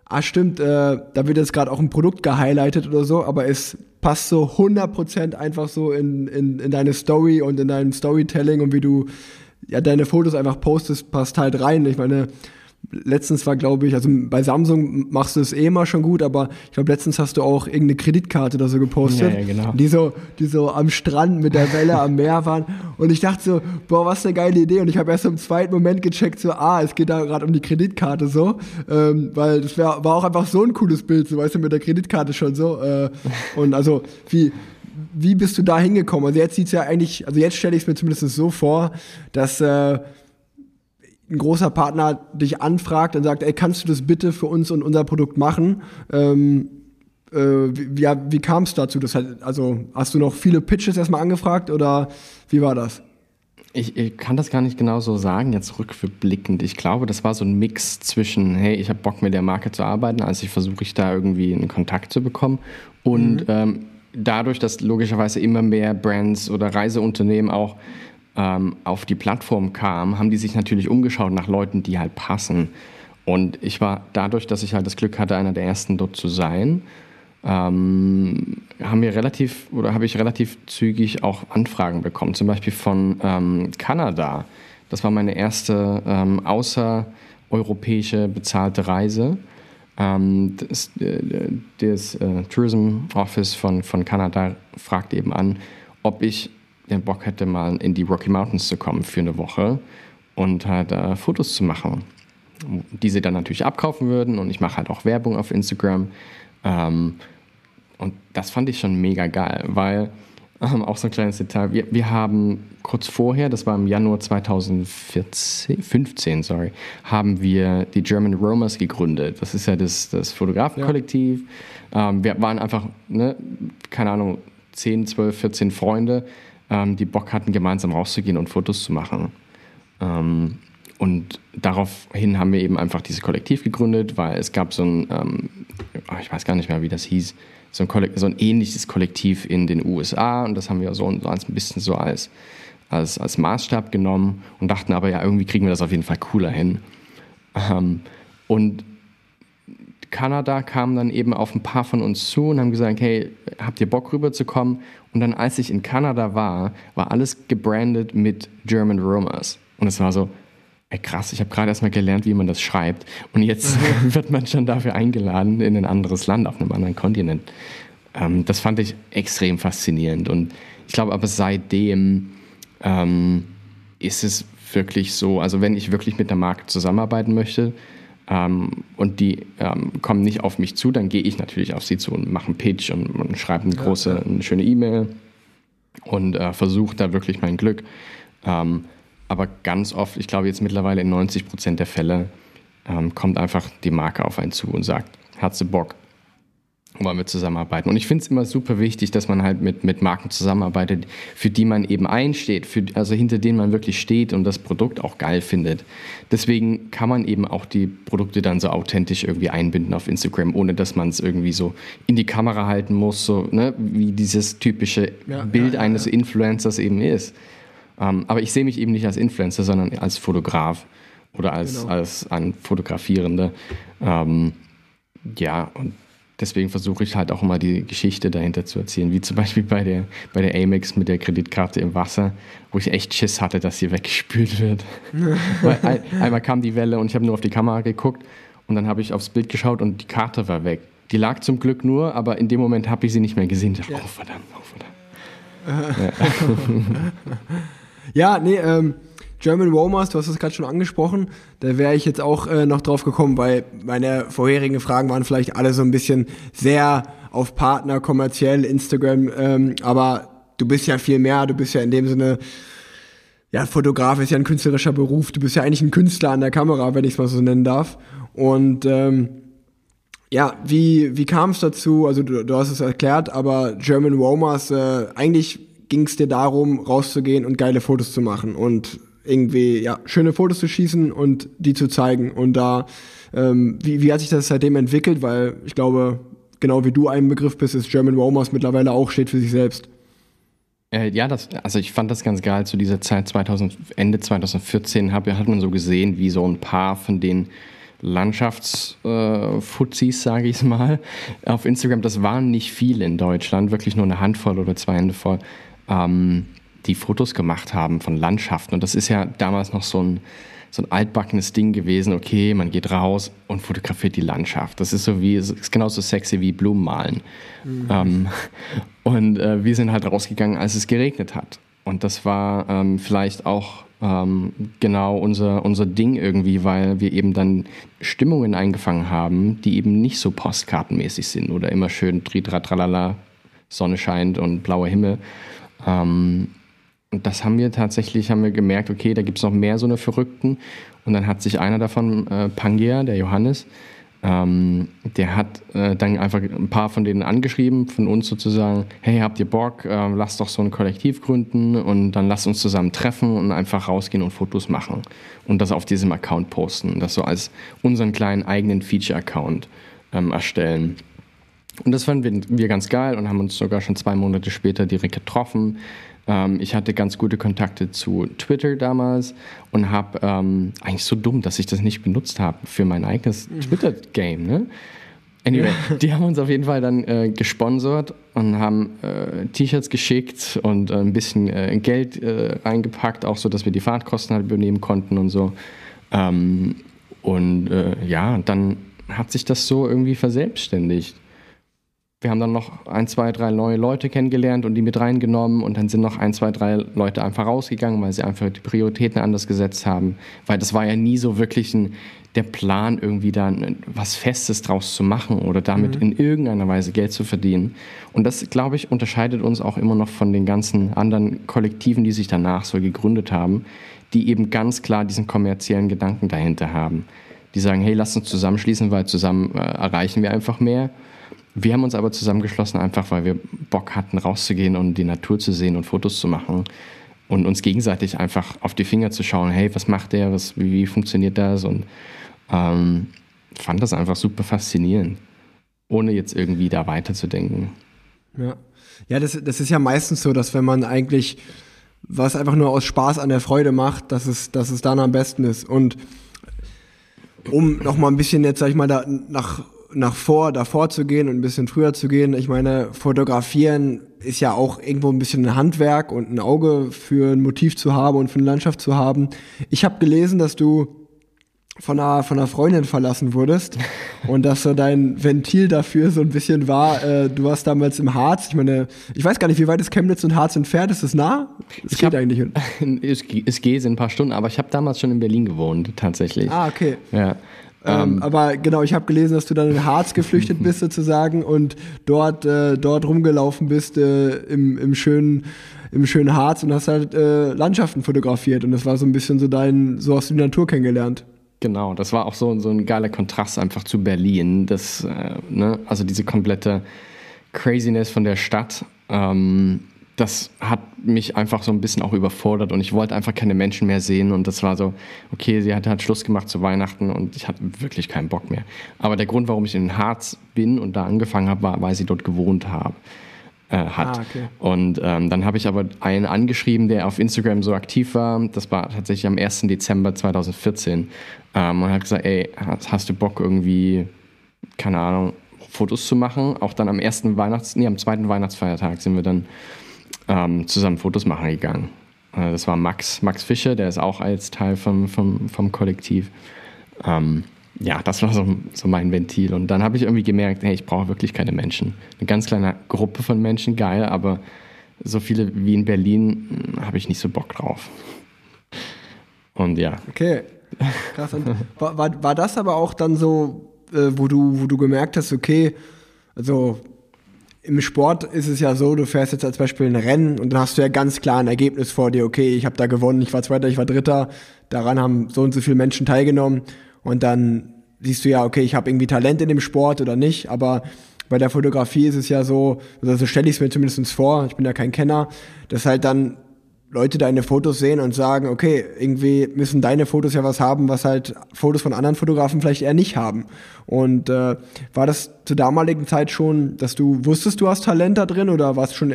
ah stimmt, äh, da wird jetzt gerade auch ein Produkt gehighlightet oder so, aber es passt so 100% einfach so in, in, in deine Story und in dein Storytelling und wie du ja deine Fotos einfach postest, passt halt rein. Ich meine, letztens war, glaube ich, also bei Samsung machst du es eh immer schon gut, aber ich glaube, letztens hast du auch irgendeine Kreditkarte oder so gepostet, ja, ja, genau. die, so, die so am Strand mit der Welle am Meer waren. Und ich dachte so, boah, was eine geile Idee. Und ich habe erst im zweiten Moment gecheckt, so, ah, es geht da gerade um die Kreditkarte so. Ähm, weil das wär, war auch einfach so ein cooles Bild, so weißt du, mit der Kreditkarte schon so. Äh, und also, wie, wie bist du da hingekommen? Also jetzt sieht's ja eigentlich, also jetzt stelle ich es mir zumindest so vor, dass äh, ein großer Partner dich anfragt und sagt, ey, kannst du das bitte für uns und unser Produkt machen? Ähm, äh, wie, ja, wie kam es dazu? Das hat, also hast du noch viele Pitches erstmal angefragt oder wie war das? Ich, ich, kann das gar nicht genau so sagen, jetzt rückblickend. Ich glaube, das war so ein Mix zwischen, hey, ich habe Bock mit der Marke zu arbeiten, also ich versuche ich da irgendwie einen Kontakt zu bekommen. Und mhm. ähm, dadurch, dass logischerweise immer mehr Brands oder Reiseunternehmen auch ähm, auf die Plattform kam, haben die sich natürlich umgeschaut nach Leuten, die halt passen. Und ich war dadurch, dass ich halt das Glück hatte, einer der ersten dort zu sein, ähm, haben wir relativ oder habe ich relativ zügig auch Anfragen bekommen, zum Beispiel von ähm, Kanada. Das war meine erste ähm, außereuropäische bezahlte Reise. Ähm, das, äh, das äh, Tourism Office von, von Kanada fragt eben an, ob ich den Bock hätte, mal in die Rocky Mountains zu kommen für eine Woche und halt äh, Fotos zu machen, die sie dann natürlich abkaufen würden und ich mache halt auch Werbung auf Instagram. Ähm, und das fand ich schon mega geil, weil ähm, auch so ein kleines Detail. Wir, wir haben kurz vorher, das war im Januar 2014, 15, sorry, haben wir die German Romers gegründet. Das ist ja das, das Fotografenkollektiv. Ja. Ähm, wir waren einfach, ne, keine Ahnung, 10, 12, 14 Freunde, ähm, die Bock hatten, gemeinsam rauszugehen und Fotos zu machen. Ähm, und daraufhin haben wir eben einfach dieses Kollektiv gegründet, weil es gab so ein, ähm, ich weiß gar nicht mehr, wie das hieß, so ein, so ein, ähnliches Kollektiv in den USA und das haben wir so, ein bisschen so als, als, als Maßstab genommen und dachten aber, ja, irgendwie kriegen wir das auf jeden Fall cooler hin. Ähm, und Kanada kam dann eben auf ein paar von uns zu und haben gesagt, hey, habt ihr Bock rüberzukommen? Und dann, als ich in Kanada war, war alles gebrandet mit German Romers. Und es war so, ey krass, ich habe gerade erstmal gelernt, wie man das schreibt. Und jetzt [LAUGHS] wird man schon dafür eingeladen in ein anderes Land, auf einem anderen Kontinent. Ähm, das fand ich extrem faszinierend. Und ich glaube aber seitdem ähm, ist es wirklich so, also wenn ich wirklich mit der Marke zusammenarbeiten möchte ähm, und die ähm, kommen nicht auf mich zu, dann gehe ich natürlich auf sie zu und mache einen Pitch und, und schreibe eine große, ja, eine schöne E-Mail und äh, versuche da wirklich mein Glück. Ähm, aber ganz oft, ich glaube jetzt mittlerweile in 90 Prozent der Fälle, ähm, kommt einfach die Marke auf einen zu und sagt, hast du Bock? Wollen wir zusammenarbeiten. Und ich finde es immer super wichtig, dass man halt mit, mit Marken zusammenarbeitet, für die man eben einsteht, für, also hinter denen man wirklich steht und das Produkt auch geil findet. Deswegen kann man eben auch die Produkte dann so authentisch irgendwie einbinden auf Instagram, ohne dass man es irgendwie so in die Kamera halten muss, so ne, wie dieses typische ja, Bild ja, ja, eines Influencers eben ist. Ähm, aber ich sehe mich eben nicht als Influencer, sondern als Fotograf oder als, genau. als ein Fotografierender. Ähm, ja, und deswegen versuche ich halt auch immer die Geschichte dahinter zu erzählen, wie zum Beispiel bei der, bei der Amex mit der Kreditkarte im Wasser, wo ich echt Schiss hatte, dass sie weggespült wird. [LAUGHS] Weil ein, einmal kam die Welle und ich habe nur auf die Kamera geguckt und dann habe ich aufs Bild geschaut und die Karte war weg. Die lag zum Glück nur, aber in dem Moment habe ich sie nicht mehr gesehen. Ich dachte, ja. oh verdammt, oh verdammt. [LAUGHS] Ja. Ja, nee, ähm, German Romers, du hast es gerade schon angesprochen, da wäre ich jetzt auch äh, noch drauf gekommen, weil meine vorherigen Fragen waren vielleicht alle so ein bisschen sehr auf Partner, kommerziell, Instagram, ähm, aber du bist ja viel mehr, du bist ja in dem Sinne, ja, Fotograf ist ja ein künstlerischer Beruf, du bist ja eigentlich ein Künstler an der Kamera, wenn ich es mal so nennen darf. Und ähm, ja, wie, wie kam es dazu? Also du, du hast es erklärt, aber German Romers, äh, eigentlich ging es dir darum, rauszugehen und geile Fotos zu machen und irgendwie ja schöne Fotos zu schießen und die zu zeigen. Und da, ähm, wie, wie hat sich das seitdem entwickelt? Weil ich glaube, genau wie du ein Begriff bist, ist German Romance mittlerweile auch steht für sich selbst. Äh, ja, das, also ich fand das ganz geil. Zu dieser Zeit 2000, Ende 2014 hab, hat man so gesehen, wie so ein paar von den Landschaftsfuzis, äh, sage ich es mal, auf Instagram. Das waren nicht viele in Deutschland, wirklich nur eine Handvoll oder zwei Hände voll ähm, die Fotos gemacht haben von Landschaften. Und das ist ja damals noch so ein, so ein altbackenes Ding gewesen. Okay, man geht raus und fotografiert die Landschaft. Das ist so wie, ist genauso sexy wie Blumen malen. Mhm. Ähm, [LAUGHS] und äh, wir sind halt rausgegangen, als es geregnet hat. Und das war ähm, vielleicht auch ähm, genau unser, unser Ding irgendwie, weil wir eben dann Stimmungen eingefangen haben, die eben nicht so postkartenmäßig sind oder immer schön tralala, Sonne scheint und blauer Himmel, ähm, und das haben wir tatsächlich, haben wir gemerkt, okay, da gibt es noch mehr so eine Verrückten. Und dann hat sich einer davon, äh, Pangia, der Johannes, ähm, der hat äh, dann einfach ein paar von denen angeschrieben, von uns sozusagen, hey, habt ihr Bock, äh, lasst doch so ein Kollektiv gründen und dann lasst uns zusammen treffen und einfach rausgehen und Fotos machen und das auf diesem Account posten, das so als unseren kleinen eigenen Feature-Account ähm, erstellen. Und das fanden wir, ganz geil und haben uns sogar schon zwei Monate später direkt getroffen. Ähm, ich hatte ganz gute Kontakte zu Twitter damals und habe ähm, eigentlich so dumm, dass ich das nicht benutzt habe für mein eigenes mhm. Twitter-Game. Ne? Anyway, die haben uns auf jeden Fall dann äh, gesponsert und haben äh, T-Shirts geschickt und äh, ein bisschen äh, Geld äh, reingepackt, auch so, dass wir die Fahrtkosten halt übernehmen konnten und so. Ähm, und äh, ja, dann hat sich das so irgendwie verselbstständigt. Wir haben dann noch ein, zwei, drei neue Leute kennengelernt und die mit reingenommen und dann sind noch ein, zwei, drei Leute einfach rausgegangen, weil sie einfach die Prioritäten anders gesetzt haben. Weil das war ja nie so wirklich ein, der Plan, irgendwie da was Festes draus zu machen oder damit mhm. in irgendeiner Weise Geld zu verdienen. Und das, glaube ich, unterscheidet uns auch immer noch von den ganzen anderen Kollektiven, die sich danach so gegründet haben, die eben ganz klar diesen kommerziellen Gedanken dahinter haben. Die sagen, hey, lass uns zusammenschließen, weil zusammen äh, erreichen wir einfach mehr. Wir haben uns aber zusammengeschlossen, einfach weil wir Bock hatten, rauszugehen und die Natur zu sehen und Fotos zu machen und uns gegenseitig einfach auf die Finger zu schauen, hey, was macht der, was, wie, wie funktioniert das? Und ähm, fand das einfach super faszinierend, ohne jetzt irgendwie da weiterzudenken. Ja, ja das, das ist ja meistens so, dass wenn man eigentlich was einfach nur aus Spaß an der Freude macht, dass es, dass es dann am besten ist. Und um nochmal ein bisschen jetzt, sag ich mal, da nach nach vor, davor zu gehen und ein bisschen früher zu gehen. Ich meine, fotografieren ist ja auch irgendwo ein bisschen ein Handwerk und ein Auge für ein Motiv zu haben und für eine Landschaft zu haben. Ich habe gelesen, dass du von einer, von einer Freundin verlassen wurdest [LAUGHS] und dass so dein Ventil dafür so ein bisschen war, äh, du warst damals im Harz. Ich meine, ich weiß gar nicht, wie weit ist Chemnitz und Harz entfernt? Ist es nah? Es geht hab, eigentlich. [LAUGHS] Es, es geht in ein paar Stunden, aber ich habe damals schon in Berlin gewohnt, tatsächlich. Ah, okay. Ja. Ähm, ähm, aber genau, ich habe gelesen, dass du dann in Harz geflüchtet [LAUGHS] bist sozusagen und dort, äh, dort rumgelaufen bist äh, im, im, schönen, im schönen Harz und hast halt äh, Landschaften fotografiert und das war so ein bisschen so dein, so hast du die Natur kennengelernt. Genau, das war auch so, so ein geiler Kontrast einfach zu Berlin. Das, äh, ne, also diese komplette Craziness von der Stadt. Ähm, das hat mich einfach so ein bisschen auch überfordert und ich wollte einfach keine Menschen mehr sehen und das war so, okay, sie hat halt Schluss gemacht zu Weihnachten und ich hatte wirklich keinen Bock mehr. Aber der Grund, warum ich in Harz bin und da angefangen habe, war, weil sie dort gewohnt habe. Äh, hat. Ah, okay. Und ähm, dann habe ich aber einen angeschrieben, der auf Instagram so aktiv war. Das war tatsächlich am 1. Dezember 2014. Ähm, und hat gesagt, ey, hast, hast du Bock irgendwie, keine Ahnung, Fotos zu machen? Auch dann am ersten Weihnachts-, nee, am zweiten Weihnachtsfeiertag sind wir dann ähm, zusammen Fotos machen gegangen. Äh, das war Max, Max Fischer, der ist auch als Teil vom, vom, vom Kollektiv. Ähm, ja, das war so, so mein Ventil. Und dann habe ich irgendwie gemerkt, hey, ich brauche wirklich keine Menschen. Eine ganz kleine Gruppe von Menschen, geil, aber so viele wie in Berlin hm, habe ich nicht so Bock drauf. Und ja. Okay. Krass. Und war, war, war das aber auch dann so, äh, wo, du, wo du gemerkt hast, okay, also im Sport ist es ja so, du fährst jetzt als Beispiel ein Rennen und dann hast du ja ganz klar ein Ergebnis vor dir, okay, ich habe da gewonnen, ich war Zweiter, ich war Dritter, daran haben so und so viele Menschen teilgenommen. Und dann siehst du ja, okay, ich habe irgendwie Talent in dem Sport oder nicht, aber bei der Fotografie ist es ja so, also so stelle ich es mir zumindest vor, ich bin ja kein Kenner, dass halt dann Leute deine Fotos sehen und sagen, okay, irgendwie müssen deine Fotos ja was haben, was halt Fotos von anderen Fotografen vielleicht eher nicht haben. Und äh, war das zur damaligen Zeit schon, dass du wusstest, du hast Talent da drin oder warst schon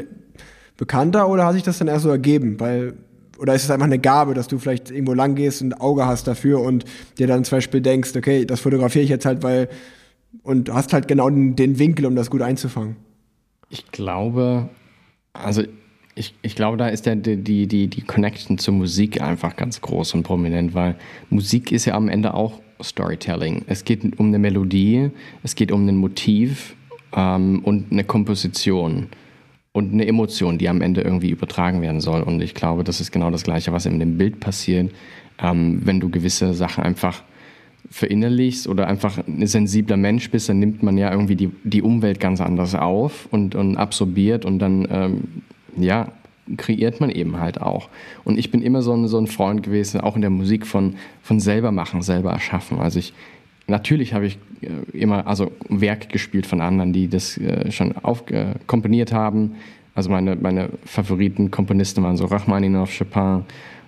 bekannter oder hat sich das dann erst so ergeben? Weil, oder ist es einfach eine Gabe, dass du vielleicht irgendwo lang gehst und Auge hast dafür und dir dann zum Beispiel denkst, okay, das fotografiere ich jetzt halt, weil und hast halt genau den, den Winkel, um das gut einzufangen? Ich glaube, also ich, ich glaube, da ist der, die, die, die Connection zur Musik einfach ganz groß und prominent, weil Musik ist ja am Ende auch Storytelling. Es geht um eine Melodie, es geht um ein Motiv ähm, und eine Komposition und eine Emotion, die am Ende irgendwie übertragen werden soll. Und ich glaube, das ist genau das Gleiche, was in dem Bild passiert, ähm, wenn du gewisse Sachen einfach verinnerlichst oder einfach ein sensibler Mensch bist, dann nimmt man ja irgendwie die, die Umwelt ganz anders auf und, und absorbiert und dann ähm, ja, kreiert man eben halt auch. Und ich bin immer so ein, so ein Freund gewesen, auch in der Musik von, von selber machen, selber erschaffen. Also ich, natürlich habe ich äh, immer, also Werke gespielt von anderen, die das äh, schon auf, äh, komponiert haben. Also meine, meine Favoriten Komponisten waren so Rachmaninoff, Chopin,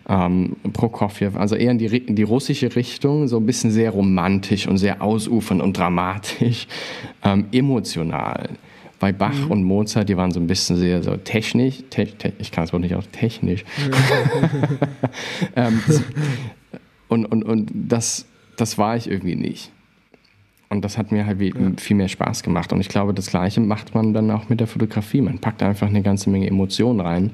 ähm, Prokofjew, also eher in die, in die russische Richtung, so ein bisschen sehr romantisch und sehr ausufernd und dramatisch, [LAUGHS] ähm, emotional bei Bach mhm. und Mozart, die waren so ein bisschen sehr so technisch, te te ich kann es wohl nicht auch technisch. [LAUGHS] ähm, und und, und das, das war ich irgendwie nicht. Und das hat mir halt ja. viel mehr Spaß gemacht. Und ich glaube, das Gleiche macht man dann auch mit der Fotografie. Man packt einfach eine ganze Menge Emotionen rein.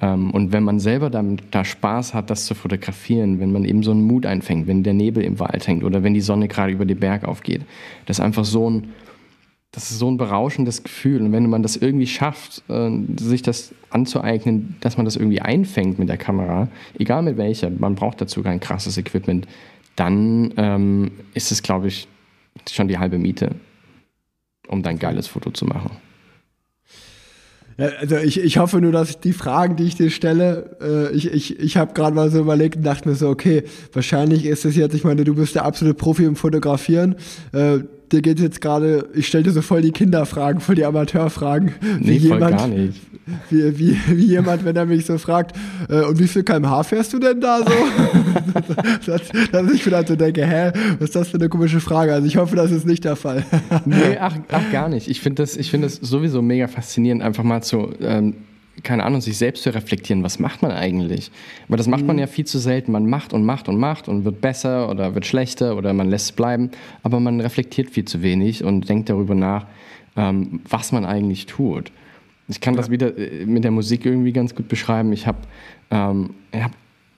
Ähm, und wenn man selber damit, da Spaß hat, das zu fotografieren, wenn man eben so einen Mut einfängt, wenn der Nebel im Wald hängt oder wenn die Sonne gerade über den Berg aufgeht, das ist einfach so ein, das ist so ein berauschendes Gefühl. Und wenn man das irgendwie schafft, äh, sich das anzueignen, dass man das irgendwie einfängt mit der Kamera, egal mit welcher, man braucht dazu kein krasses Equipment, dann ähm, ist es, glaube ich, schon die halbe Miete, um dein geiles Foto zu machen. Ja, also ich, ich hoffe nur, dass die Fragen, die ich dir stelle, äh, ich, ich, ich habe gerade mal so überlegt und dachte mir so, okay, wahrscheinlich ist es jetzt, ich meine, du bist der absolute Profi im Fotografieren. Äh, dir geht jetzt gerade, ich stelle dir so voll die Kinderfragen, voll die Amateurfragen. Nee, wie voll jemand, gar nicht. Wie, wie, wie jemand, wenn er mich so fragt, äh, und wie viel kmh fährst du denn da so? [LAUGHS] dass, dass ich vielleicht so denke, hä, was ist das für eine komische Frage? Also ich hoffe, das ist nicht der Fall. nee, [LAUGHS] ach, ach gar nicht. Ich finde das, find das sowieso mega faszinierend, einfach mal zu ähm, keine Ahnung, sich selbst zu reflektieren, was macht man eigentlich? Aber das macht man mhm. ja viel zu selten. Man macht und macht und macht und wird besser oder wird schlechter oder man lässt es bleiben, aber man reflektiert viel zu wenig und denkt darüber nach, ähm, was man eigentlich tut. Ich kann ja. das wieder äh, mit der Musik irgendwie ganz gut beschreiben. Ich habe ähm, hab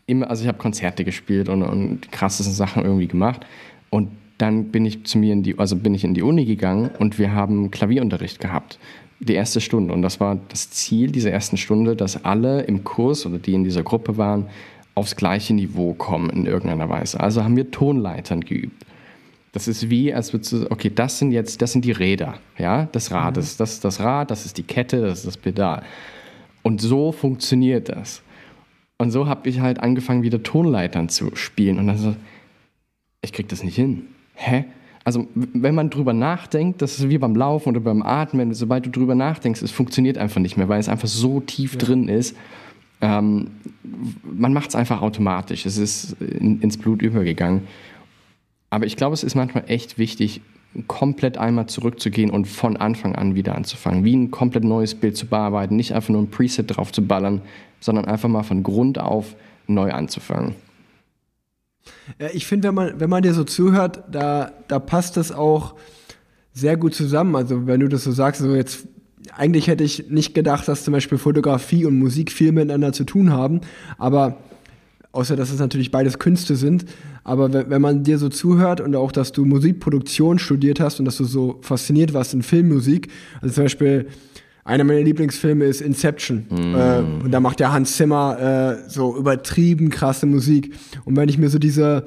immer, also ich habe Konzerte gespielt und, und die krassesten Sachen irgendwie gemacht und dann bin ich zu mir in die, also bin ich in die Uni gegangen und wir haben Klavierunterricht gehabt die erste Stunde. Und das war das Ziel dieser ersten Stunde, dass alle im Kurs oder die in dieser Gruppe waren, aufs gleiche Niveau kommen in irgendeiner Weise. Also haben wir Tonleitern geübt. Das ist wie, als würdest du, okay, das sind jetzt, das sind die Räder, ja, des Rades. Mhm. Das ist das Rad, das ist die Kette, das ist das Pedal. Und so funktioniert das. Und so habe ich halt angefangen, wieder Tonleitern zu spielen. Und dann so, ich krieg das nicht hin. Hä? Also wenn man drüber nachdenkt, das ist wie beim Laufen oder beim Atmen, sobald du drüber nachdenkst, es funktioniert einfach nicht mehr, weil es einfach so tief ja. drin ist. Ähm, man macht es einfach automatisch. Es ist in, ins Blut übergegangen. Aber ich glaube, es ist manchmal echt wichtig, komplett einmal zurückzugehen und von Anfang an wieder anzufangen. Wie ein komplett neues Bild zu bearbeiten, nicht einfach nur ein Preset drauf zu ballern, sondern einfach mal von Grund auf neu anzufangen. Ich finde, wenn man, wenn man dir so zuhört, da, da passt das auch sehr gut zusammen. Also wenn du das so sagst, so jetzt eigentlich hätte ich nicht gedacht, dass zum Beispiel Fotografie und Musik viel miteinander zu tun haben, aber außer dass es natürlich beides Künste sind. Aber wenn, wenn man dir so zuhört und auch, dass du Musikproduktion studiert hast und dass du so fasziniert warst in Filmmusik, also zum Beispiel einer meiner Lieblingsfilme ist Inception. Mm. Äh, und da macht der Hans Zimmer äh, so übertrieben krasse Musik. Und wenn ich mir so diese,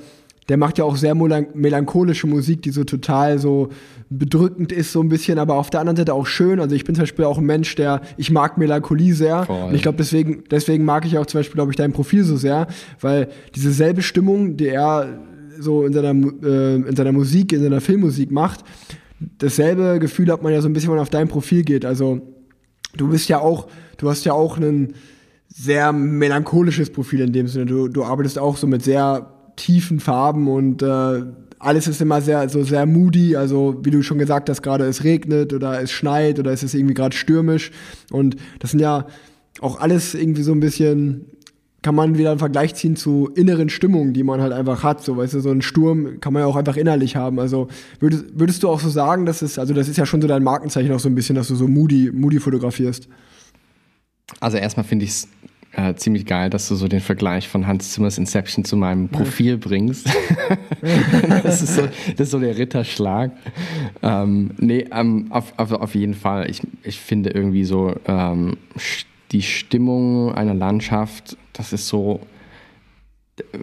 der macht ja auch sehr melancholische Musik, die so total so bedrückend ist, so ein bisschen, aber auf der anderen Seite auch schön. Also ich bin zum Beispiel auch ein Mensch, der, ich mag Melancholie sehr. Voll. Und ich glaube, deswegen, deswegen mag ich auch zum Beispiel, glaube ich, dein Profil so sehr, weil diese selbe Stimmung, die er so in seiner, äh, in seiner Musik, in seiner Filmmusik macht, dasselbe Gefühl hat man ja so ein bisschen, wenn man auf dein Profil geht. Also du bist ja auch, du hast ja auch ein sehr melancholisches Profil in dem Sinne. Du, du arbeitest auch so mit sehr tiefen Farben und äh, alles ist immer sehr, so sehr moody. Also, wie du schon gesagt hast, gerade es regnet oder es schneit oder es ist irgendwie gerade stürmisch. Und das sind ja auch alles irgendwie so ein bisschen kann man wieder einen Vergleich ziehen zu inneren Stimmungen, die man halt einfach hat. So, weißt du, so ein Sturm kann man ja auch einfach innerlich haben. Also würdest, würdest du auch so sagen, dass es, also das ist ja schon so dein Markenzeichen auch so ein bisschen, dass du so moody, moody fotografierst? Also erstmal finde ich es äh, ziemlich geil, dass du so den Vergleich von Hans Zimmers Inception zu meinem Profil bringst. [LAUGHS] das, ist so, das ist so der Ritterschlag. Ähm, nee, ähm, auf, auf, auf jeden Fall. Ich, ich finde irgendwie so ähm, die Stimmung einer Landschaft, das ist so, äh,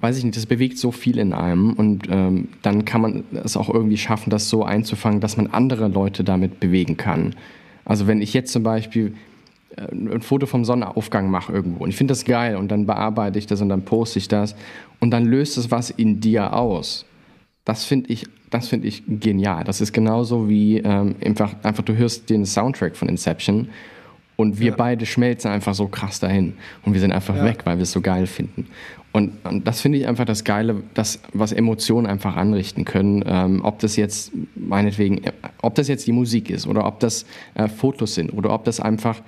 weiß ich nicht, das bewegt so viel in einem und ähm, dann kann man es auch irgendwie schaffen, das so einzufangen, dass man andere Leute damit bewegen kann. Also wenn ich jetzt zum Beispiel äh, ein Foto vom Sonnenaufgang mache irgendwo und ich finde das geil und dann bearbeite ich das und dann poste ich das und dann löst es was in dir aus. Das finde ich, das ich genial. Das ist genauso wie ähm, einfach, einfach du hörst den Soundtrack von Inception und wir ja. beide schmelzen einfach so krass dahin. Und wir sind einfach ja. weg, weil wir es so geil finden. Und, und das finde ich einfach das Geile, das, was Emotionen einfach anrichten können. Ähm, ob das jetzt, meinetwegen, ob das jetzt die Musik ist oder ob das äh, Fotos sind oder ob das einfach,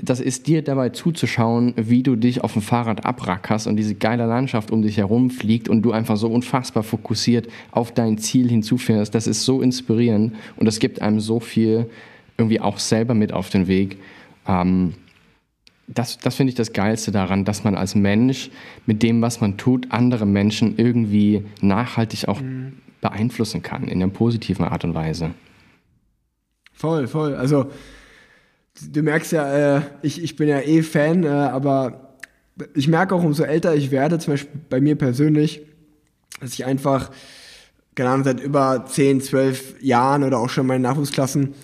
das ist dir dabei zuzuschauen, wie du dich auf dem Fahrrad abrackerst und diese geile Landschaft um dich herum fliegt und du einfach so unfassbar fokussiert auf dein Ziel hinzufährst. Das ist so inspirierend und das gibt einem so viel irgendwie auch selber mit auf den Weg. Ähm, das, das finde ich das Geilste daran, dass man als Mensch mit dem, was man tut, andere Menschen irgendwie nachhaltig auch mhm. beeinflussen kann in einer positiven Art und Weise. Voll, voll. Also du merkst ja, äh, ich, ich bin ja eh Fan, äh, aber ich merke auch, umso älter ich werde, zum Beispiel bei mir persönlich, dass ich einfach, keine Ahnung, seit über 10, 12 Jahren oder auch schon in meinen Nachwuchsklassen,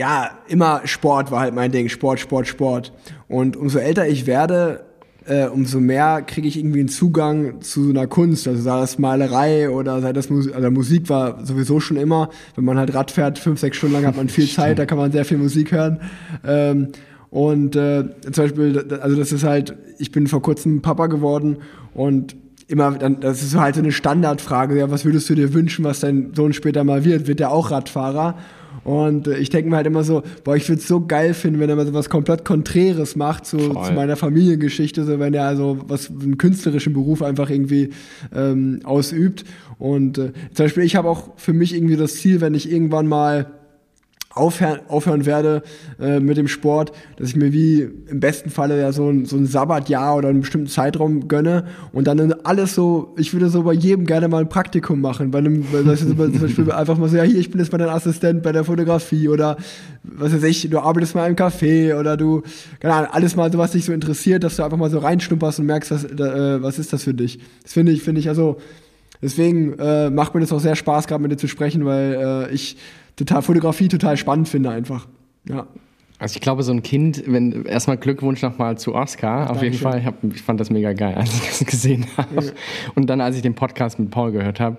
ja, immer Sport war halt mein Ding, Sport, Sport, Sport. Und umso älter ich werde, äh, umso mehr kriege ich irgendwie einen Zugang zu einer Kunst. Also sei das Malerei oder sei das Musik, also Musik war sowieso schon immer. Wenn man halt Rad fährt, fünf, sechs Stunden lang hat man viel [LAUGHS] Zeit, da kann man sehr viel Musik hören. Ähm, und äh, zum Beispiel, also das ist halt, ich bin vor kurzem Papa geworden und immer, dann, das ist halt so eine Standardfrage, ja, was würdest du dir wünschen, was dein Sohn später mal wird? Wird der auch Radfahrer? Und äh, ich denke mir halt immer so, boah, ich würde es so geil finden, wenn er mal so was komplett Konträres macht zu, zu, meiner Familiengeschichte, so wenn er also was einen künstlerischen Beruf einfach irgendwie ähm, ausübt. Und äh, zum Beispiel, ich habe auch für mich irgendwie das Ziel, wenn ich irgendwann mal aufhören, aufhören werde äh, mit dem Sport, dass ich mir wie im besten Falle ja so ein, so ein Sabbatjahr oder einen bestimmten Zeitraum gönne und dann alles so, ich würde so bei jedem gerne mal ein Praktikum machen, bei einem, ist zum Beispiel [LAUGHS] einfach mal so, ja hier, ich bin jetzt mal dein Assistent bei der Fotografie oder was weiß ich, du arbeitest mal im Café oder du, keine Ahnung, alles mal so, was dich so interessiert, dass du einfach mal so reinschnupperst und merkst, was, äh, was ist das für dich. Das finde ich, finde ich, also deswegen äh, macht mir das auch sehr Spaß, gerade mit dir zu sprechen, weil äh, ich total Fotografie total spannend finde einfach. Ja. Also ich glaube, so ein Kind, wenn erstmal Glückwunsch nochmal zu Oscar, Ach, auf jeden Fall. Ich, hab, ich, fand das mega geil, als ich das gesehen [LAUGHS] habe. Ja. Und dann, als ich den Podcast mit Paul gehört habe,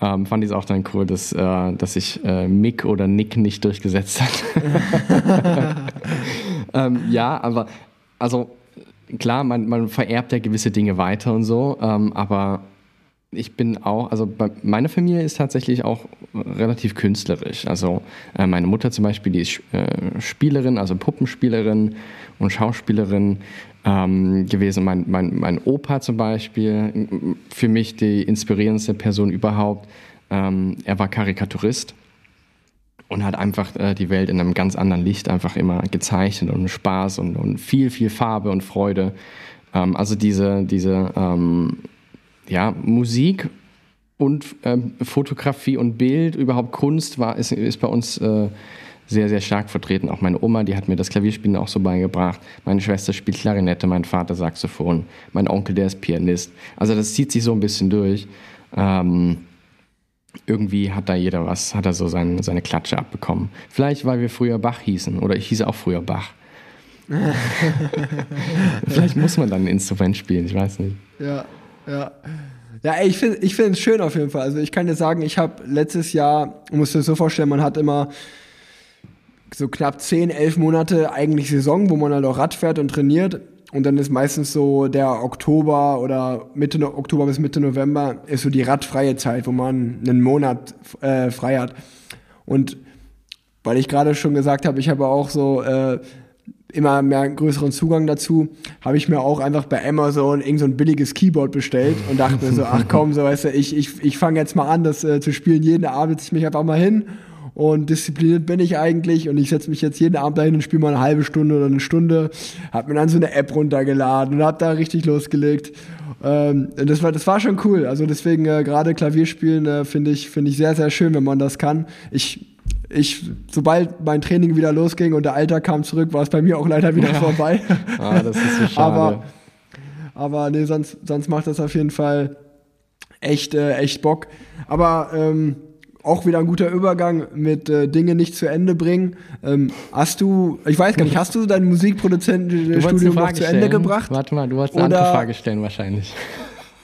ähm, fand ich es auch dann cool, dass, äh, dass sich äh, Mick oder Nick nicht durchgesetzt hat. [LAUGHS] ähm, ja, aber also klar, man, man vererbt ja gewisse Dinge weiter und so, ähm, aber ich bin auch, also meine Familie ist tatsächlich auch relativ künstlerisch. Also äh, meine Mutter zum Beispiel, die ist äh, Spielerin, also Puppenspielerin und Schauspielerin ähm, gewesen. Mein, mein, mein Opa zum Beispiel, für mich die inspirierendste Person überhaupt. Ähm, er war Karikaturist und hat einfach äh, die Welt in einem ganz anderen Licht einfach immer gezeichnet und Spaß und, und viel, viel Farbe und Freude. Ähm, also diese, diese ähm, ja, Musik und äh, Fotografie und Bild, überhaupt Kunst war, ist, ist bei uns äh, sehr, sehr stark vertreten. Auch meine Oma, die hat mir das Klavierspielen auch so beigebracht. Meine Schwester spielt Klarinette, mein Vater Saxophon, mein Onkel, der ist Pianist. Also das zieht sich so ein bisschen durch. Ähm, irgendwie hat da jeder was, hat er so seine, seine Klatsche abbekommen. Vielleicht, weil wir früher Bach hießen oder ich hieß auch früher Bach. [LAUGHS] Vielleicht muss man dann ein Instrument spielen, ich weiß nicht. Ja, ja. Ja, ey, ich finde ich es schön auf jeden Fall. Also ich kann dir sagen, ich habe letztes Jahr, musst du dir so vorstellen, man hat immer so knapp 10, 11 Monate eigentlich Saison, wo man halt auch Rad fährt und trainiert. Und dann ist meistens so der Oktober oder Mitte Oktober bis Mitte November ist so die radfreie Zeit, wo man einen Monat äh, frei hat. Und weil ich gerade schon gesagt habe, ich habe auch so äh, immer mehr größeren Zugang dazu, habe ich mir auch einfach bei Amazon irgend so ein billiges Keyboard bestellt und dachte mir so, ach [LAUGHS] komm, so weißt du, ich, ich, ich fange jetzt mal an, das äh, zu spielen. Jeden Abend setze ich mich einfach mal hin und diszipliniert bin ich eigentlich und ich setze mich jetzt jeden Abend dahin und spiele mal eine halbe Stunde oder eine Stunde. Habe mir dann so eine App runtergeladen und habe da richtig losgelegt. Ähm, das, war, das war schon cool. Also deswegen äh, gerade Klavierspielen äh, finde ich, find ich sehr, sehr schön, wenn man das kann. Ich ich, sobald mein Training wieder losging und der Alter kam zurück, war es bei mir auch leider wieder ja. vorbei. [LAUGHS] Ah, das ist so schade. aber, aber nee, sonst, sonst macht das auf jeden Fall echt, äh, echt Bock. Aber ähm, auch wieder ein guter Übergang mit äh, Dinge nicht zu Ende bringen. Ähm, hast du, ich weiß gar nicht, hast du dein Musikproduzentenstudium noch zu Ende gebracht? Warte mal, du wolltest eine andere Frage stellen wahrscheinlich.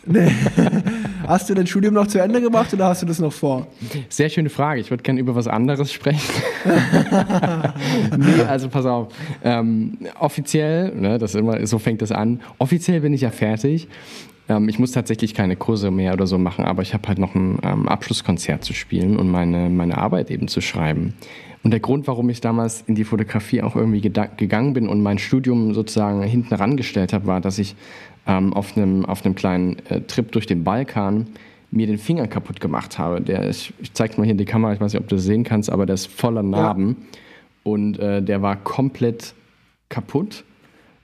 Nee. [LAUGHS] Hast du dein Studium noch zu Ende gemacht oder hast du das noch vor? Sehr schöne Frage. Ich würde gerne über was anderes sprechen. [LAUGHS] nee, also pass auf. Ähm, offiziell, ne, das immer, so fängt das an. Offiziell bin ich ja fertig. Ähm, ich muss tatsächlich keine Kurse mehr oder so machen, aber ich habe halt noch ein ähm, Abschlusskonzert zu spielen und meine, meine Arbeit eben zu schreiben. Und der Grund, warum ich damals in die Fotografie auch irgendwie gegangen bin und mein Studium sozusagen hinten rangestellt habe, war, dass ich ähm, auf, einem, auf einem kleinen äh, Trip durch den Balkan mir den Finger kaputt gemacht habe. Der ist, ich zeig's mal hier in die Kamera, ich weiß nicht, ob du das sehen kannst, aber der ist voller Narben. Ja. Und äh, der war komplett kaputt.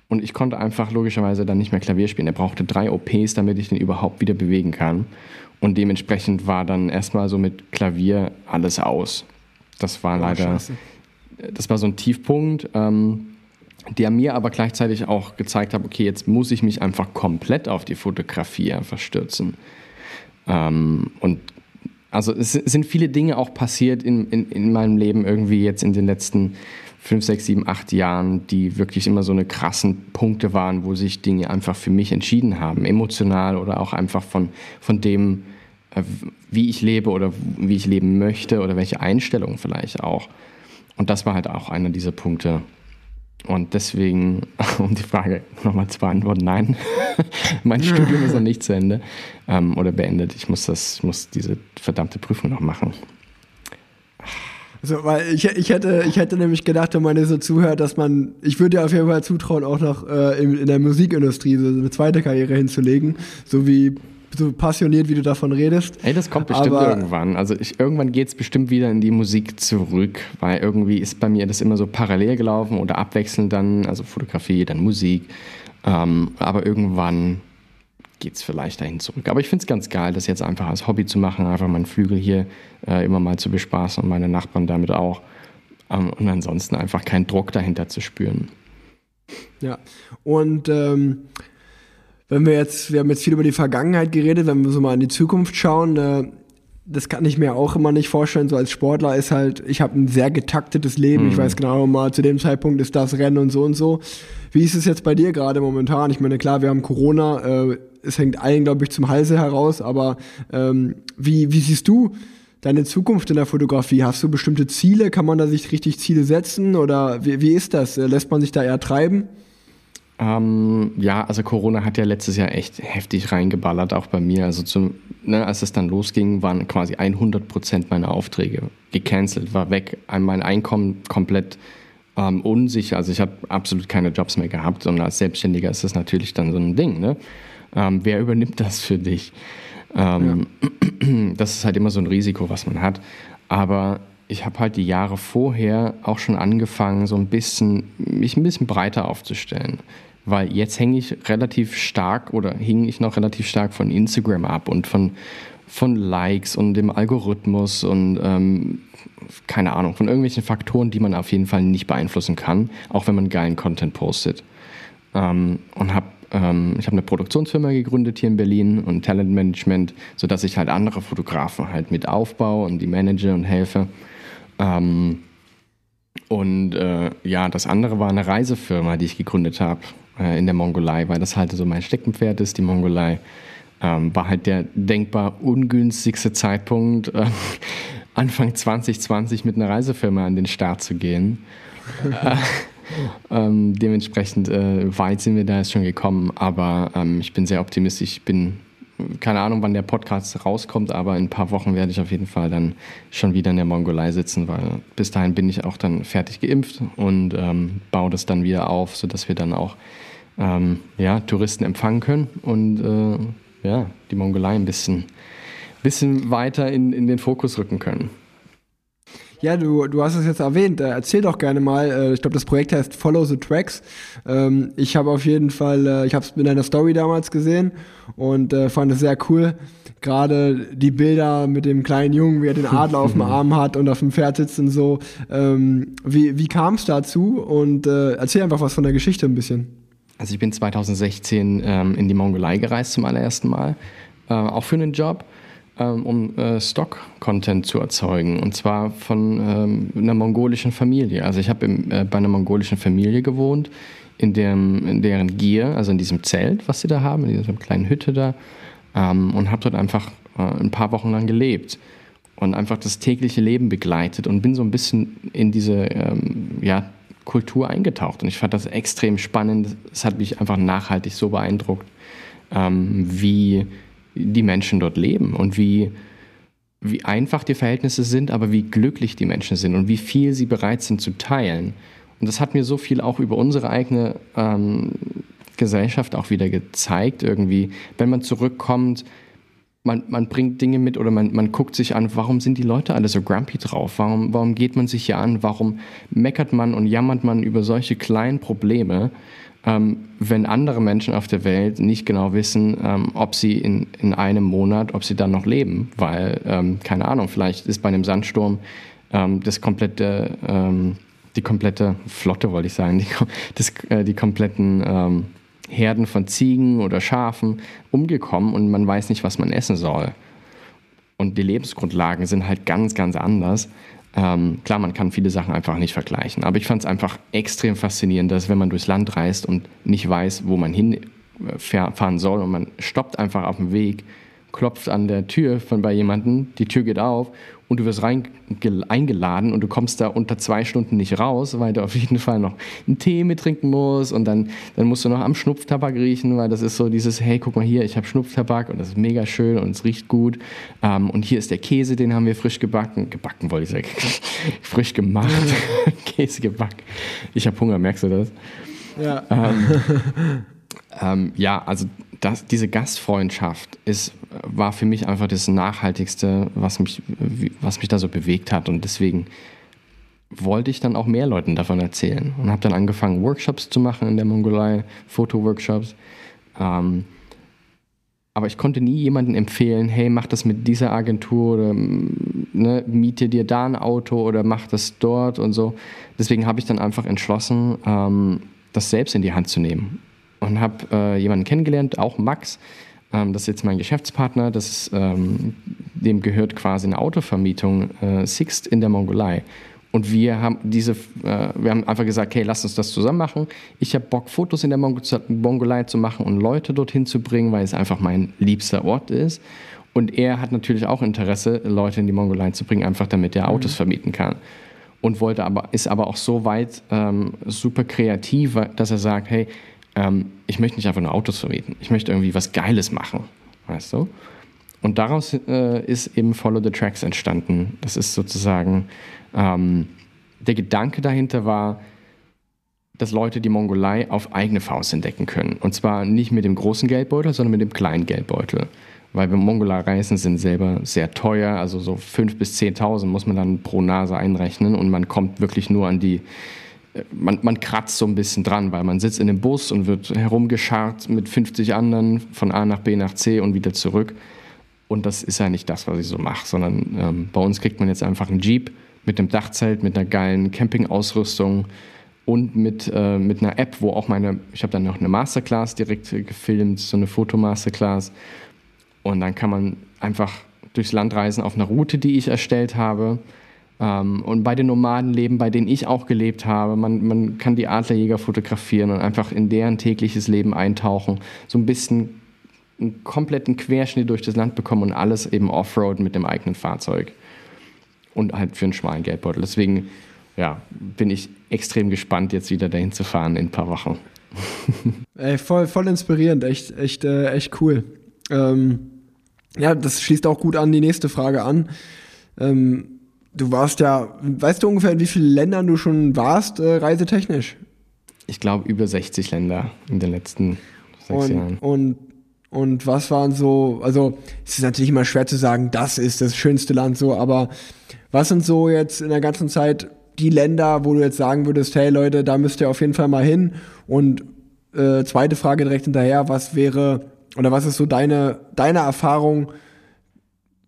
Und ich konnte einfach logischerweise dann nicht mehr Klavier spielen. Er brauchte drei OPs, damit ich den überhaupt wieder bewegen kann. Und dementsprechend war dann erstmal so mit Klavier alles aus. Das war oh, leider, Scheiße. das war so ein Tiefpunkt, ähm, der mir aber gleichzeitig auch gezeigt hat, okay, jetzt muss ich mich einfach komplett auf die Fotografie einfach stürzen. Ähm, und also es sind viele Dinge auch passiert in, in, in meinem Leben irgendwie jetzt in den letzten fünf, sechs, sieben, acht Jahren, die wirklich immer so eine krassen Punkte waren, wo sich Dinge einfach für mich entschieden haben, emotional oder auch einfach von, von dem, wie ich lebe oder wie ich leben möchte oder welche Einstellung vielleicht auch. Und das war halt auch einer dieser Punkte. Und deswegen, [LAUGHS] um die Frage nochmal zu beantworten, nein, [LAUGHS] mein Studium ist noch nicht zu Ende ähm, oder beendet. Ich muss, das, ich muss diese verdammte Prüfung noch machen. Also, weil ich, ich, hätte, ich hätte nämlich gedacht, wenn man hier so zuhört, dass man, ich würde dir auf jeden Fall zutrauen, auch noch äh, in, in, der Musikindustrie so eine zweite Karriere hinzulegen, so wie so passioniert, wie du davon redest. Ey, das kommt bestimmt Aber irgendwann. Also ich, irgendwann geht es bestimmt wieder in die Musik zurück, weil irgendwie ist bei mir das immer so parallel gelaufen oder abwechselnd dann, also Fotografie, dann Musik. Ähm, aber irgendwann geht es vielleicht dahin zurück. Aber ich finde es ganz geil, das jetzt einfach als Hobby zu machen, einfach meinen Flügel hier äh, immer mal zu bespaßen und meine Nachbarn damit auch. Ähm, und ansonsten einfach keinen Druck dahinter zu spüren. Ja, und ähm, wenn wir jetzt, wir haben jetzt viel über die Vergangenheit geredet, wenn wir so mal in die Zukunft schauen, äh, das kann ich mir auch immer nicht vorstellen. So als Sportler ist halt, ich habe ein sehr getaktetes Leben. Mhm. Ich weiß genau mal, zu dem Zeitpunkt ist das Rennen und so und so. Wie ist es jetzt bei dir gerade momentan? Ich meine, klar, wir haben Corona, äh, es hängt allen, glaube ich, zum Halse heraus, aber ähm, wie, wie siehst du deine Zukunft in der Fotografie? Hast du bestimmte Ziele? Kann man da sich richtig Ziele setzen oder wie, wie ist das? Lässt man sich da eher treiben? Ähm, ja, also Corona hat ja letztes Jahr echt heftig reingeballert, auch bei mir. Also zum, ne, als es dann losging, waren quasi 100 Prozent meiner Aufträge gecancelt, war weg. Mein Einkommen komplett ähm, unsicher. Also ich habe absolut keine Jobs mehr gehabt. Und als Selbstständiger ist das natürlich dann so ein Ding. Ne? Ähm, wer übernimmt das für dich? Ähm, ja. [CLEARS THROAT] Das ist halt immer so ein Risiko, was man hat. Aber ich habe halt die Jahre vorher auch schon angefangen, so ein bisschen, mich ein bisschen breiter aufzustellen weil jetzt hänge ich relativ stark oder hing ich noch relativ stark von Instagram ab und von, von Likes und dem Algorithmus und ähm, keine Ahnung, von irgendwelchen Faktoren, die man auf jeden Fall nicht beeinflussen kann, auch wenn man geilen Content postet. Ähm, und habe ähm, ich habe eine Produktionsfirma gegründet hier in Berlin und Talentmanagement, sodass ich halt andere Fotografen halt mit aufbaue und die manage und helfe. Ähm, und äh, ja, das andere war eine Reisefirma, die ich gegründet habe äh, in der Mongolei, weil das halt so mein Steckenpferd ist, die Mongolei. Ähm, war halt der denkbar ungünstigste Zeitpunkt, äh, [LAUGHS] Anfang 2020 mit einer Reisefirma an den Start zu gehen. äh, [LAUGHS] ähm, dementsprechend äh, weit sind wir da jetzt schon gekommen, aber ähm, ich bin sehr optimistisch. Ich bin keine Ahnung, wann der Podcast rauskommt, aber in ein paar Wochen werde ich auf jeden Fall dann schon wieder in der Mongolei sitzen, weil bis dahin bin ich auch dann fertig geimpft und ähm, baue das dann wieder auf, sodass wir dann auch ähm, ja, Touristen empfangen können und äh, ja, die Mongolei ein bisschen, bisschen weiter in, in den Fokus rücken können. Ja, du, du hast es jetzt erwähnt. Äh, erzähl doch gerne mal. Äh, ich glaube, das Projekt heißt Follow the Tracks. Ähm, ich habe auf jeden Fall, äh, ich habe es in einer Story damals gesehen und fand es sehr cool. Gerade die Bilder mit dem kleinen Jungen, wie er den Adler auf dem [LAUGHS] Arm hat und auf dem Pferd sitzt und so. Ähm, wie wie kam es dazu? Und äh, erzähl einfach was von der Geschichte ein bisschen. Also ich bin 2016 ähm, in die Mongolei gereist zum allerersten Mal, äh, auch für einen Job, ähm, um äh, Stock-Content zu erzeugen. Und zwar von ähm, einer mongolischen Familie. Also ich habe äh, bei einer mongolischen Familie gewohnt, in, dem, in deren Gier, also in diesem Zelt, was sie da haben, in dieser kleinen Hütte da, ähm, und habe dort einfach äh, ein paar Wochen lang gelebt und einfach das tägliche Leben begleitet und bin so ein bisschen in diese ähm, ja, Kultur eingetaucht. Und ich fand das extrem spannend. Es hat mich einfach nachhaltig so beeindruckt, ähm, wie die Menschen dort leben und wie, wie einfach die Verhältnisse sind, aber wie glücklich die Menschen sind und wie viel sie bereit sind zu teilen. Und das hat mir so viel auch über unsere eigene ähm, Gesellschaft auch wieder gezeigt, irgendwie, wenn man zurückkommt, man, man bringt Dinge mit oder man, man guckt sich an, warum sind die Leute alle so grumpy drauf? Warum, warum geht man sich hier an? Warum meckert man und jammert man über solche kleinen Probleme, ähm, wenn andere Menschen auf der Welt nicht genau wissen, ähm, ob sie in, in einem Monat, ob sie dann noch leben? Weil, ähm, keine Ahnung, vielleicht ist bei einem Sandsturm ähm, das komplette, ähm, die komplette Flotte, wollte ich sagen, die, [LAUGHS] das, äh, die kompletten ähm, Herden von Ziegen oder Schafen umgekommen und man weiß nicht, was man essen soll. Und die Lebensgrundlagen sind halt ganz, ganz anders. Ähm, klar, man kann viele Sachen einfach nicht vergleichen, aber ich fand es einfach extrem faszinierend, dass wenn man durchs Land reist und nicht weiß, wo man hinfahren äh, soll und man stoppt einfach auf dem Weg, klopft an der Tür von bei jemandem, die Tür geht auf und du wirst rein eingeladen und du kommst da unter zwei Stunden nicht raus, weil du auf jeden Fall noch einen Tee mittrinken musst und dann, dann musst du noch am Schnupftabak riechen, weil das ist so dieses, hey, guck mal hier, ich habe Schnupftabak und das ist mega schön und es riecht gut ähm, und hier ist der Käse, den haben wir frisch gebacken, gebacken wollte ich sagen, [LAUGHS] frisch gemacht, [LAUGHS] [LAUGHS] Käse gebacken. Ich habe Hunger, merkst du das? Ja. Ähm, ähm, ja, also das, diese Gastfreundschaft ist, war für mich einfach das Nachhaltigste, was mich, was mich da so bewegt hat. Und deswegen wollte ich dann auch mehr Leuten davon erzählen und habe dann angefangen, Workshops zu machen in der Mongolei, Fotoworkshops. Ähm, aber ich konnte nie jemandem empfehlen, hey, mach das mit dieser Agentur oder ne, miete dir da ein Auto oder mach das dort und so. Deswegen habe ich dann einfach entschlossen, ähm, das selbst in die Hand zu nehmen und habe äh, jemanden kennengelernt, auch Max. Ähm, das ist jetzt mein Geschäftspartner. Das ist, ähm, dem gehört quasi eine Autovermietung äh, Sixt in der Mongolei. Und wir haben diese, äh, wir haben einfach gesagt, hey, lass uns das zusammen machen. Ich habe Bock, Fotos in der Mong Mongolei zu machen und Leute dorthin zu bringen, weil es einfach mein liebster Ort ist. Und er hat natürlich auch Interesse, Leute in die Mongolei zu bringen, einfach damit er Autos mhm. vermieten kann. Und wollte aber, ist aber auch so weit ähm, super kreativ, dass er sagt, hey, ähm, ich möchte nicht einfach nur Autos vermieten. Ich möchte irgendwie was Geiles machen, weißt du? Und daraus äh, ist eben Follow the Tracks entstanden. Das ist sozusagen, ähm, der Gedanke dahinter war, dass Leute die Mongolei auf eigene Faust entdecken können. Und zwar nicht mit dem großen Geldbeutel, sondern mit dem kleinen Geldbeutel. Weil wir Mongolei-Reisen sind selber sehr teuer, also so 5.000 bis 10.000 muss man dann pro Nase einrechnen und man kommt wirklich nur an die man, man kratzt so ein bisschen dran, weil man sitzt in dem Bus und wird herumgescharrt mit 50 anderen von A nach B nach C und wieder zurück. Und das ist ja nicht das, was ich so mache, sondern ähm, bei uns kriegt man jetzt einfach einen Jeep mit einem Dachzelt, mit einer geilen Campingausrüstung und mit, äh, mit einer App, wo auch meine, ich habe dann noch eine Masterclass direkt gefilmt, so eine Fotomasterclass. Und dann kann man einfach durchs Land reisen auf einer Route, die ich erstellt habe ähm, und bei den Nomadenleben, bei denen ich auch gelebt habe, man, man kann die Adlerjäger fotografieren und einfach in deren tägliches Leben eintauchen, so ein bisschen einen kompletten Querschnitt durch das Land bekommen und alles eben Offroad mit dem eigenen Fahrzeug. Und halt für einen schmalen Geldbeutel. Deswegen ja, bin ich extrem gespannt, jetzt wieder dahin zu fahren in ein paar Wochen. [LAUGHS] Ey, voll, voll inspirierend, echt, echt, äh, echt cool. Ähm, ja, das schließt auch gut an die nächste Frage an. Ähm, Du warst ja, weißt du ungefähr, in wie vielen Ländern du schon warst, äh, reisetechnisch? Ich glaube, über 60 Länder in den letzten sechs und, Jahren. Und, und was waren so, also es ist natürlich immer schwer zu sagen, das ist das schönste Land so, aber was sind so jetzt in der ganzen Zeit die Länder, wo du jetzt sagen würdest, hey Leute, da müsst ihr auf jeden Fall mal hin? Und äh, zweite Frage direkt hinterher, was wäre, oder was ist so deine, deine Erfahrung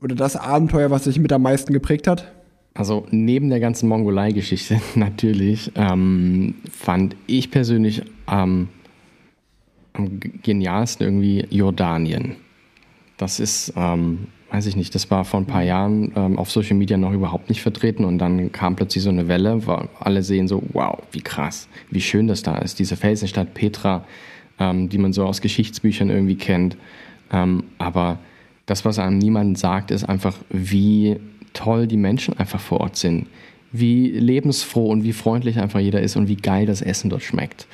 oder das Abenteuer, was dich mit am meisten geprägt hat? Also neben der ganzen Mongolei-Geschichte [LAUGHS] natürlich ähm, fand ich persönlich ähm, am genialsten irgendwie Jordanien. Das ist, ähm, weiß ich nicht, das war vor ein paar Jahren ähm, auf Social Media noch überhaupt nicht vertreten und dann kam plötzlich so eine Welle, wo alle sehen so, wow, wie krass, wie schön das da ist. Diese Felsenstadt Petra, ähm, die man so aus Geschichtsbüchern irgendwie kennt. Ähm, aber das, was einem niemand sagt, ist einfach, wie toll die Menschen einfach vor Ort sind, wie lebensfroh und wie freundlich einfach jeder ist und wie geil das Essen dort schmeckt.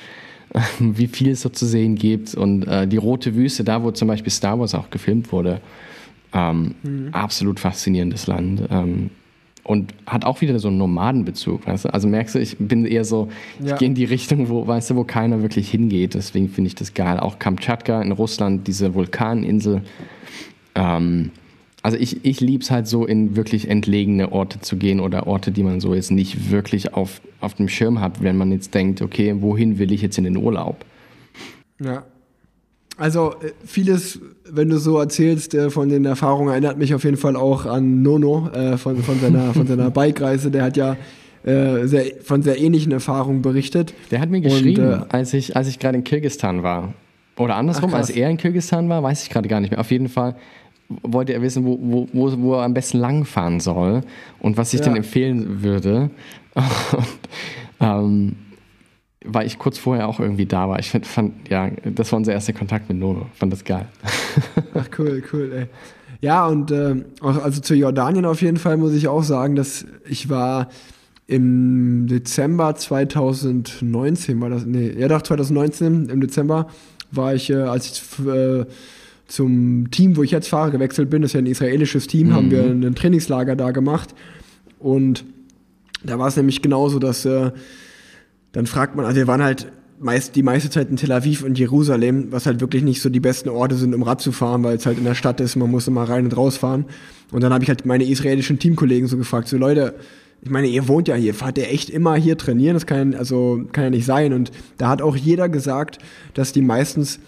[LAUGHS] wie viel es so zu sehen gibt und äh, die rote Wüste, da wo zum Beispiel Star Wars auch gefilmt wurde, ähm, mhm. absolut faszinierendes Land. Ähm, und hat auch wieder so einen Nomadenbezug, weißt du? Also merkst du, ich bin eher so, ja. ich gehe in die Richtung, wo, weißt du, wo keiner wirklich hingeht. Deswegen finde ich das geil. Auch Kamtschatka in Russland, diese Vulkaninsel, Ähm, also ich, ich liebe es halt so, in wirklich entlegene Orte zu gehen oder Orte, die man so jetzt nicht wirklich auf, auf dem Schirm hat, wenn man jetzt denkt, okay, wohin will ich jetzt in den Urlaub? Ja. Also äh, vieles, wenn du so erzählst äh, von den Erfahrungen, erinnert mich auf jeden Fall auch an Nono äh, von, von seiner, von seiner [LAUGHS] Bike-Reise. Der hat ja sehr, von sehr ähnlichen Erfahrungen berichtet. Der hat mir geschrieben, Und, äh, als ich, als ich gerade in Kirgistan war. Oder andersrum, Ach, als er in Kirgistan war, weiß ich gerade gar nicht mehr. Auf jeden Fall wollte er wissen, wo, wo, wo, wo er am besten langfahren soll und was ich ja. denn empfehlen würde. Und, ähm, weil ich kurz vorher auch irgendwie da war. Ich find, fand, ja, das war unser erster Kontakt mit Nono. Fand das geil. Ach, cool, cool, ey. Ja, und äh, also zu Jordanien auf jeden Fall muss ich auch sagen, dass ich war im Dezember 2019, war das, nee, ja doch, 2019, im Dezember war ich, äh, als ich äh, zum Team, wo ich jetzt fahre, gewechselt bin, das ist ja ein israelisches Team, mhm. haben wir ein Trainingslager da gemacht. Und da war es nämlich genauso, dass äh, dann fragt man, also wir waren halt meist die meiste Zeit in Tel Aviv und Jerusalem, was halt wirklich nicht so die besten Orte sind, um Rad zu fahren, weil es halt in der Stadt ist, man muss immer rein und raus fahren. Und dann habe ich halt meine israelischen Teamkollegen so gefragt, so Leute, ich meine, ihr wohnt ja hier, fahrt ihr echt immer hier trainieren? Das kann, also, kann ja nicht sein. Und da hat auch jeder gesagt, dass die meistens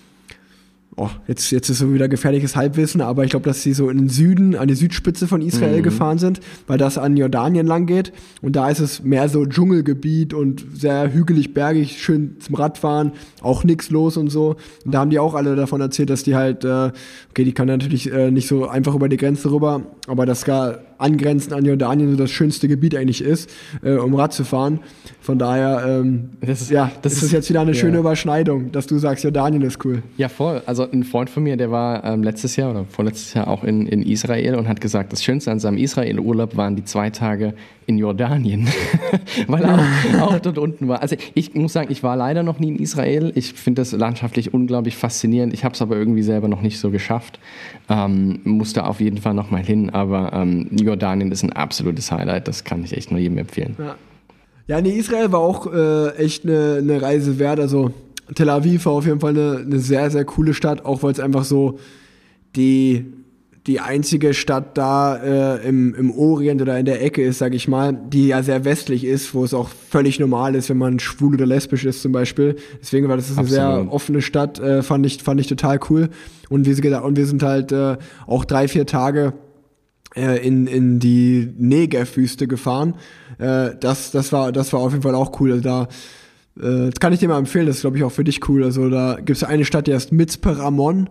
oh, jetzt, jetzt ist so wieder gefährliches Halbwissen, aber ich glaube, dass sie so in den Süden, an die Südspitze von Israel mhm. gefahren sind, weil das an Jordanien lang geht. Und da ist es mehr so Dschungelgebiet und sehr hügelig, bergig, schön zum Radfahren, auch nichts los und so. Und da haben die auch alle davon erzählt, dass die halt, äh, okay, die kann natürlich äh, nicht so einfach über die Grenze rüber, aber das gar angrenzend an Jordanien so das schönste Gebiet eigentlich ist, äh, um Rad zu fahren. Von daher, ähm, das ist, ja, das ist, ist jetzt wieder eine ja. schöne Überschneidung, dass du sagst, Jordanien ist cool. Ja, voll. Also ein Freund von mir, der war ähm, letztes Jahr oder vorletztes Jahr auch in, in Israel und hat gesagt, das Schönste an seinem Israel-Urlaub waren die zwei Tage in Jordanien, [LAUGHS] weil er auch, auch, dort unten war. Also ich muss sagen, ich war leider noch nie in Israel. Ich finde das landschaftlich unglaublich faszinierend. Ich habe es aber irgendwie selber noch nicht so geschafft. Ähm, musste auf jeden Fall noch mal hin, aber ähm, Jordanien ist ein absolutes Highlight. Das kann ich echt nur jedem empfehlen. Ja, ja nee, Israel war auch äh, echt eine, eine Reise wert. Also Tel Aviv war auf jeden Fall eine, eine sehr, sehr coole Stadt, auch weil es einfach so die die einzige Stadt da äh, im, im Orient oder in der Ecke ist, sage ich mal, die ja sehr westlich ist, wo es auch völlig normal ist, wenn man schwul oder lesbisch ist zum Beispiel. Deswegen war das eine Absolut. sehr offene Stadt, äh, fand ich fand ich total cool. Und wie sie gesagt, und wir sind halt äh, auch drei vier Tage äh, in, in die Negev-Wüste gefahren. Äh, das, das, war, das war auf jeden Fall auch cool. Also da, äh, das kann ich dir mal empfehlen, das ist, glaube ich, auch für dich cool. Also da gibt es eine Stadt, die heißt Mitzpe Ramon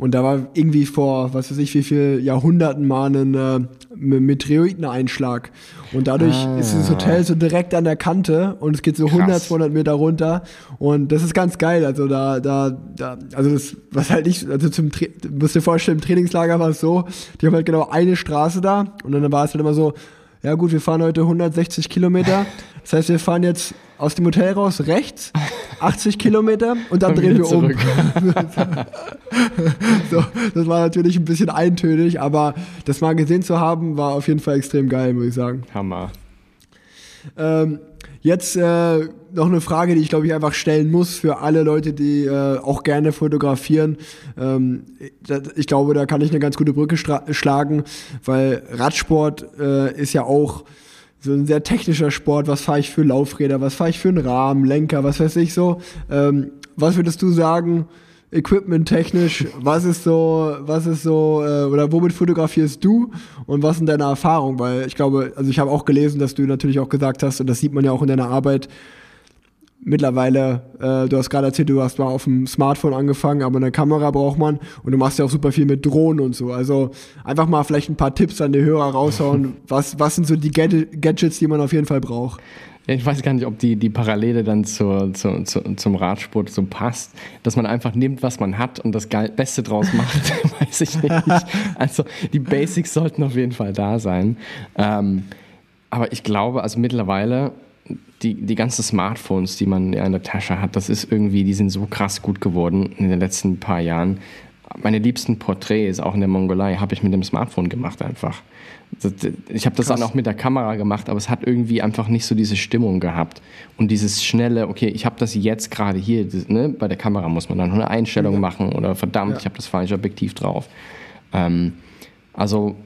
und da war irgendwie vor, was weiß ich, wie viel Jahrhunderten mal ein äh, Meteoriteneinschlag. Und dadurch ah. ist das Hotel so direkt an der Kante und es geht so Krass. 100, 200 Meter runter. Und das ist ganz geil. Also da, da, da, also das, was halt nicht, also zum, du musst dir vorstellen, im Trainingslager war es so, die haben halt genau eine Straße da und dann war es halt immer so, ja gut, wir fahren heute 160 Kilometer. Das heißt, wir fahren jetzt aus dem Hotel raus rechts 80 Kilometer und dann drehen wir zurück. um. [LAUGHS] so, das war natürlich ein bisschen eintönig, aber das mal gesehen zu haben, war auf jeden Fall extrem geil, muss ich sagen. Hammer. Ähm, jetzt äh, noch eine Frage, die ich glaube ich einfach stellen muss für alle Leute, die äh, auch gerne fotografieren. Ähm, ich glaube, da kann ich eine ganz gute Brücke schlagen, weil Radsport äh, ist ja auch so ein sehr technischer Sport, was fahre ich für Laufräder, was fahre ich für einen Rahmen, Lenker, was weiß ich so. Ähm, was würdest du sagen, Equipment-technisch, was ist so, was ist so, äh, oder womit fotografierst du und was sind deine Erfahrungen? Weil ich glaube, also ich habe auch gelesen, dass du natürlich auch gesagt hast, und das sieht man ja auch in deiner Arbeit, mittlerweile, äh, du hast gerade erzählt, du hast mal auf dem Smartphone angefangen, aber eine Kamera braucht man und du machst ja auch super viel mit Drohnen und so. Also einfach mal vielleicht ein paar Tipps an die Hörer raushauen. [LAUGHS] was, was sind so die Gadgets, die man auf jeden Fall braucht? Ich weiß gar nicht, ob die, die Parallele dann zur, zur, zur, zum Radsport so passt, dass man einfach nimmt, was man hat und das Beste draus macht, [LAUGHS] weiß ich nicht. Also die Basics sollten auf jeden Fall da sein. Ähm, aber ich glaube, also mittlerweile die, die ganzen Smartphones, die man in der Tasche hat, das ist irgendwie, die sind so krass gut geworden in den letzten paar Jahren. Meine liebsten Porträts, auch in der Mongolei, habe ich mit dem Smartphone gemacht einfach. Ich habe das krass. dann auch mit der Kamera gemacht, aber es hat irgendwie einfach nicht so diese Stimmung gehabt. Und dieses schnelle, okay, ich habe das jetzt gerade hier, das, ne? bei der Kamera muss man dann eine Einstellung ja. machen oder verdammt, ja. ich habe das falsche Objektiv drauf. Ähm, also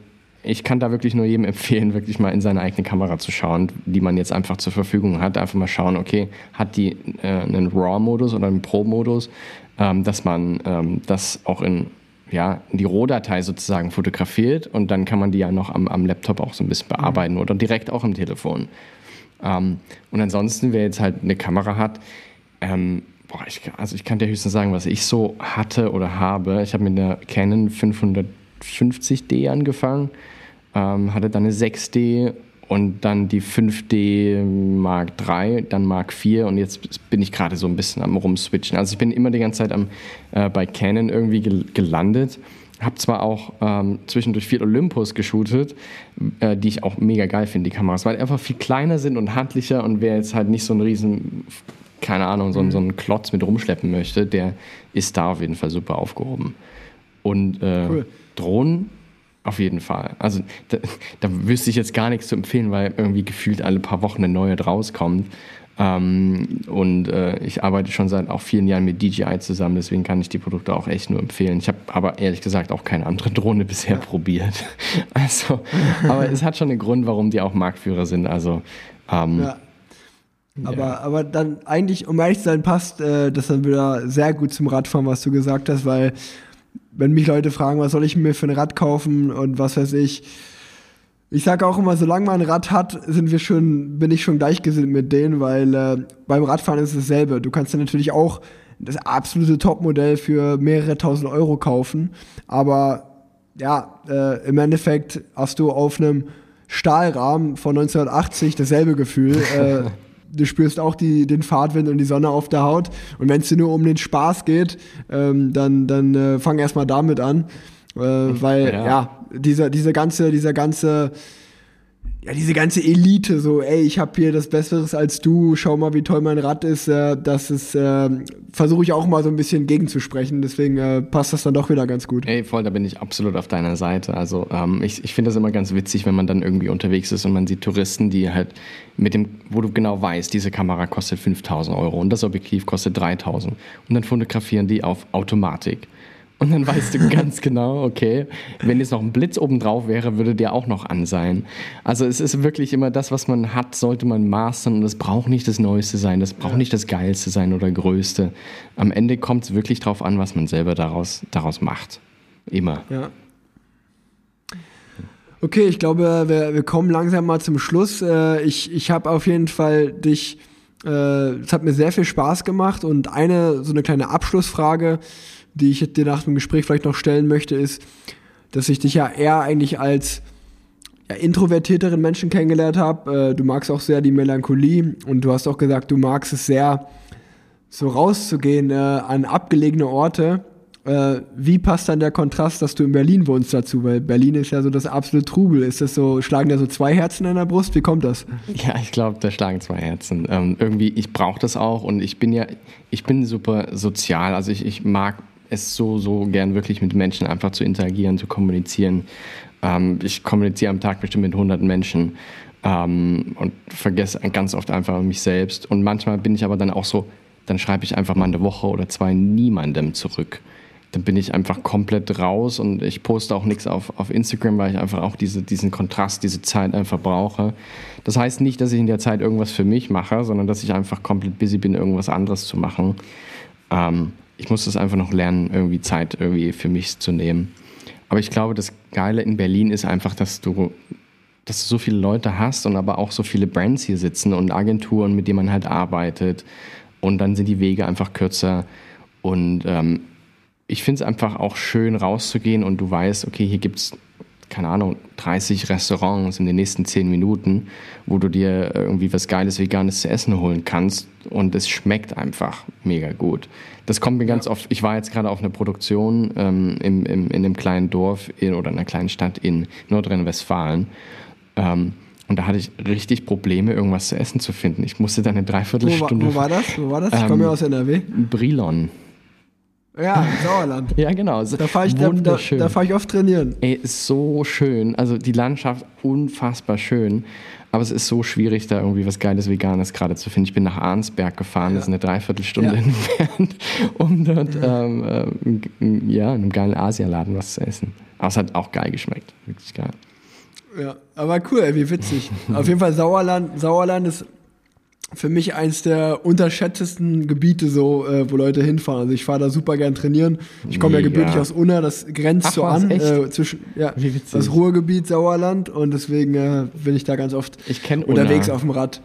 ich kann da wirklich nur jedem empfehlen, wirklich mal in seine eigene Kamera zu schauen, die man jetzt einfach zur Verfügung hat. Einfach mal schauen, okay, hat die äh, einen RAW-Modus oder einen Pro-Modus, ähm, dass man ähm, das auch in ja, die Rohdatei sozusagen fotografiert und dann kann man die ja noch am, am Laptop auch so ein bisschen bearbeiten oder direkt auch am Telefon. Ähm, und ansonsten, wer jetzt halt eine Kamera hat, ähm, boah, ich, also ich kann dir höchstens sagen, was ich so hatte oder habe. Ich habe mit der Canon 550D angefangen, ähm, hatte dann eine 6D und dann die 5D Mark III, dann Mark IV und jetzt bin ich gerade so ein bisschen am rumswitchen. Also ich bin immer die ganze Zeit am, äh, bei Canon irgendwie gel gelandet. Habe zwar auch ähm, zwischendurch viel Olympus geshootet, äh, die ich auch mega geil finde, die Kameras, weil die einfach viel kleiner sind und handlicher und wer jetzt halt nicht so ein riesen, keine Ahnung, so, mhm. so einen Klotz mit rumschleppen möchte, der ist da auf jeden Fall super aufgehoben. Und äh, cool. Drohnen auf jeden Fall. Also da, da, wüsste ich jetzt gar nichts zu empfehlen, weil irgendwie gefühlt alle paar Wochen eine neue rauskommt. Ähm, und äh, ich arbeite schon seit auch vielen Jahren mit DJI zusammen, deswegen kann ich die Produkte auch echt nur empfehlen. Ich habe aber ehrlich gesagt auch keine andere Drohne [LAUGHS] bisher probiert. [LAUGHS] Also, aber es hat schon einen Grund, warum die auch Marktführer sind. Also ähm, ja. Aber, ja. aber dann eigentlich, um ehrlich zu sein, passt äh, das dann wieder sehr gut zum Radfahren, was du gesagt hast, weil wenn mich Leute fragen, was soll ich mir für ein Rad kaufen und was weiß ich. Ich sage auch immer, solange man ein Rad hat, sind wir schon, bin ich schon gleichgesinnt mit denen, weil äh, beim Radfahren ist es dasselbe. Du kannst ja natürlich auch das absolute Topmodell für mehrere tausend Euro kaufen, aber ja, äh, im Endeffekt hast du auf einem Stahlrahmen von 1980 dasselbe Gefühl. Äh, [LAUGHS] du spürst auch die, den Fahrtwind und die Sonne auf der Haut. Und wenn es dir nur um den Spaß geht, ähm, dann, dann äh, fang erstmal damit an. Äh, weil, ja, ja dieser, dieser ganze, dieser ganze ja, diese ganze Elite, so, ey, ich habe hier das Besseres als du, schau mal, wie toll mein Rad ist, äh, das ist, äh, versuche ich auch mal so ein bisschen gegenzusprechen, deswegen äh, passt das dann doch wieder ganz gut. Ey, voll, da bin ich absolut auf deiner Seite. Also ähm, ich, ich finde das immer ganz witzig, wenn man dann irgendwie unterwegs ist und man sieht Touristen, die halt mit dem, wo du genau weißt, diese Kamera kostet 5000 Euro und das Objektiv kostet 3000 und dann fotografieren die auf Automatik. Und dann weißt du ganz genau, okay, wenn jetzt noch ein Blitz oben drauf wäre, würde der auch noch an sein. Also es ist wirklich immer das, was man hat, sollte man mastern und es braucht nicht das Neueste sein, das braucht ja. nicht das Geilste sein oder Größte. Am Ende kommt es wirklich darauf an, was man selber daraus, daraus macht. Immer. Ja. Okay, ich glaube, wir, wir kommen langsam mal zum Schluss. Äh, ich ich habe auf jeden Fall dich, äh, es hat mir sehr viel Spaß gemacht und eine, so eine kleine Abschlussfrage die ich dir nach dem Gespräch vielleicht noch stellen möchte, ist, dass ich dich ja eher eigentlich als ja, introvertierteren Menschen kennengelernt habe. Äh, du magst auch sehr die Melancholie und du hast auch gesagt, du magst es sehr, so rauszugehen äh, an abgelegene Orte. Äh, wie passt dann der Kontrast, dass du in Berlin wohnst dazu? Weil Berlin ist ja so das absolute Trubel. Ist das so, schlagen da so zwei Herzen in der Brust? Wie kommt das? Ja, ich glaube, da schlagen zwei Herzen. Ähm, irgendwie, ich brauche das auch und ich bin ja, ich bin super sozial. Also ich, ich mag es so, so gern wirklich mit Menschen einfach zu interagieren, zu kommunizieren. Ähm, ich kommuniziere am Tag bestimmt mit hunderten Menschen ähm, und vergesse ganz oft einfach mich selbst. Und manchmal bin ich aber dann auch so, dann schreibe ich einfach mal eine Woche oder zwei niemandem zurück. Dann bin ich einfach komplett raus und ich poste auch nichts auf, auf Instagram, weil ich einfach auch diese, diesen Kontrast, diese Zeit einfach brauche. Das heißt nicht, dass ich in der Zeit irgendwas für mich mache, sondern dass ich einfach komplett busy bin, irgendwas anderes zu machen. Ähm, ich muss das einfach noch lernen, irgendwie Zeit irgendwie für mich zu nehmen. Aber ich glaube, das Geile in Berlin ist einfach, dass du, dass du so viele Leute hast und aber auch so viele Brands hier sitzen und Agenturen, mit denen man halt arbeitet. Und dann sind die Wege einfach kürzer. Und ähm, ich finde es einfach auch schön rauszugehen und du weißt, okay, hier gibt es keine Ahnung, 30 Restaurants in den nächsten 10 Minuten, wo du dir irgendwie was Geiles Veganes zu essen holen kannst und es schmeckt einfach mega gut. Das kommt mir ganz oft, ich war jetzt gerade auf einer Produktion ähm, im, im, in einem kleinen Dorf in, oder einer kleinen Stadt in Nordrhein-Westfalen ähm, und da hatte ich richtig Probleme, irgendwas zu essen zu finden. Ich musste dann eine Dreiviertelstunde... Wo, wo war das? Wo war das? Ich komme ja aus NRW. Brilon. Ja, [LAUGHS] Sauerland. ja, genau. Da fahre ich, da, da, da fahr ich oft trainieren. Ey, ist so schön. Also die Landschaft unfassbar schön. Aber es ist so schwierig, da irgendwie was Geiles Veganes gerade zu finden. Ich bin nach Arnsberg gefahren, das ist eine Dreiviertelstunde Ja. entfernt, [LAUGHS] um dort ähm, ähm, ja, in einem geilen Asialaden was zu essen. Aber es hat auch geil geschmeckt. Wirklich geil. Ja, aber cool, ey, wie witzig. [LAUGHS] Auf jeden Fall Sauerland, Sauerland ist für mich eins der unterschätztesten Gebiete, so, äh, wo Leute hinfahren. Also ich fahre da super gern trainieren. Ich komme ja gebürtig aus Unna, das grenzt Ach, so an äh, zwischen ja, das Ruhrgebiet Sauerland und deswegen äh, bin ich da ganz oft unterwegs auf dem Rad.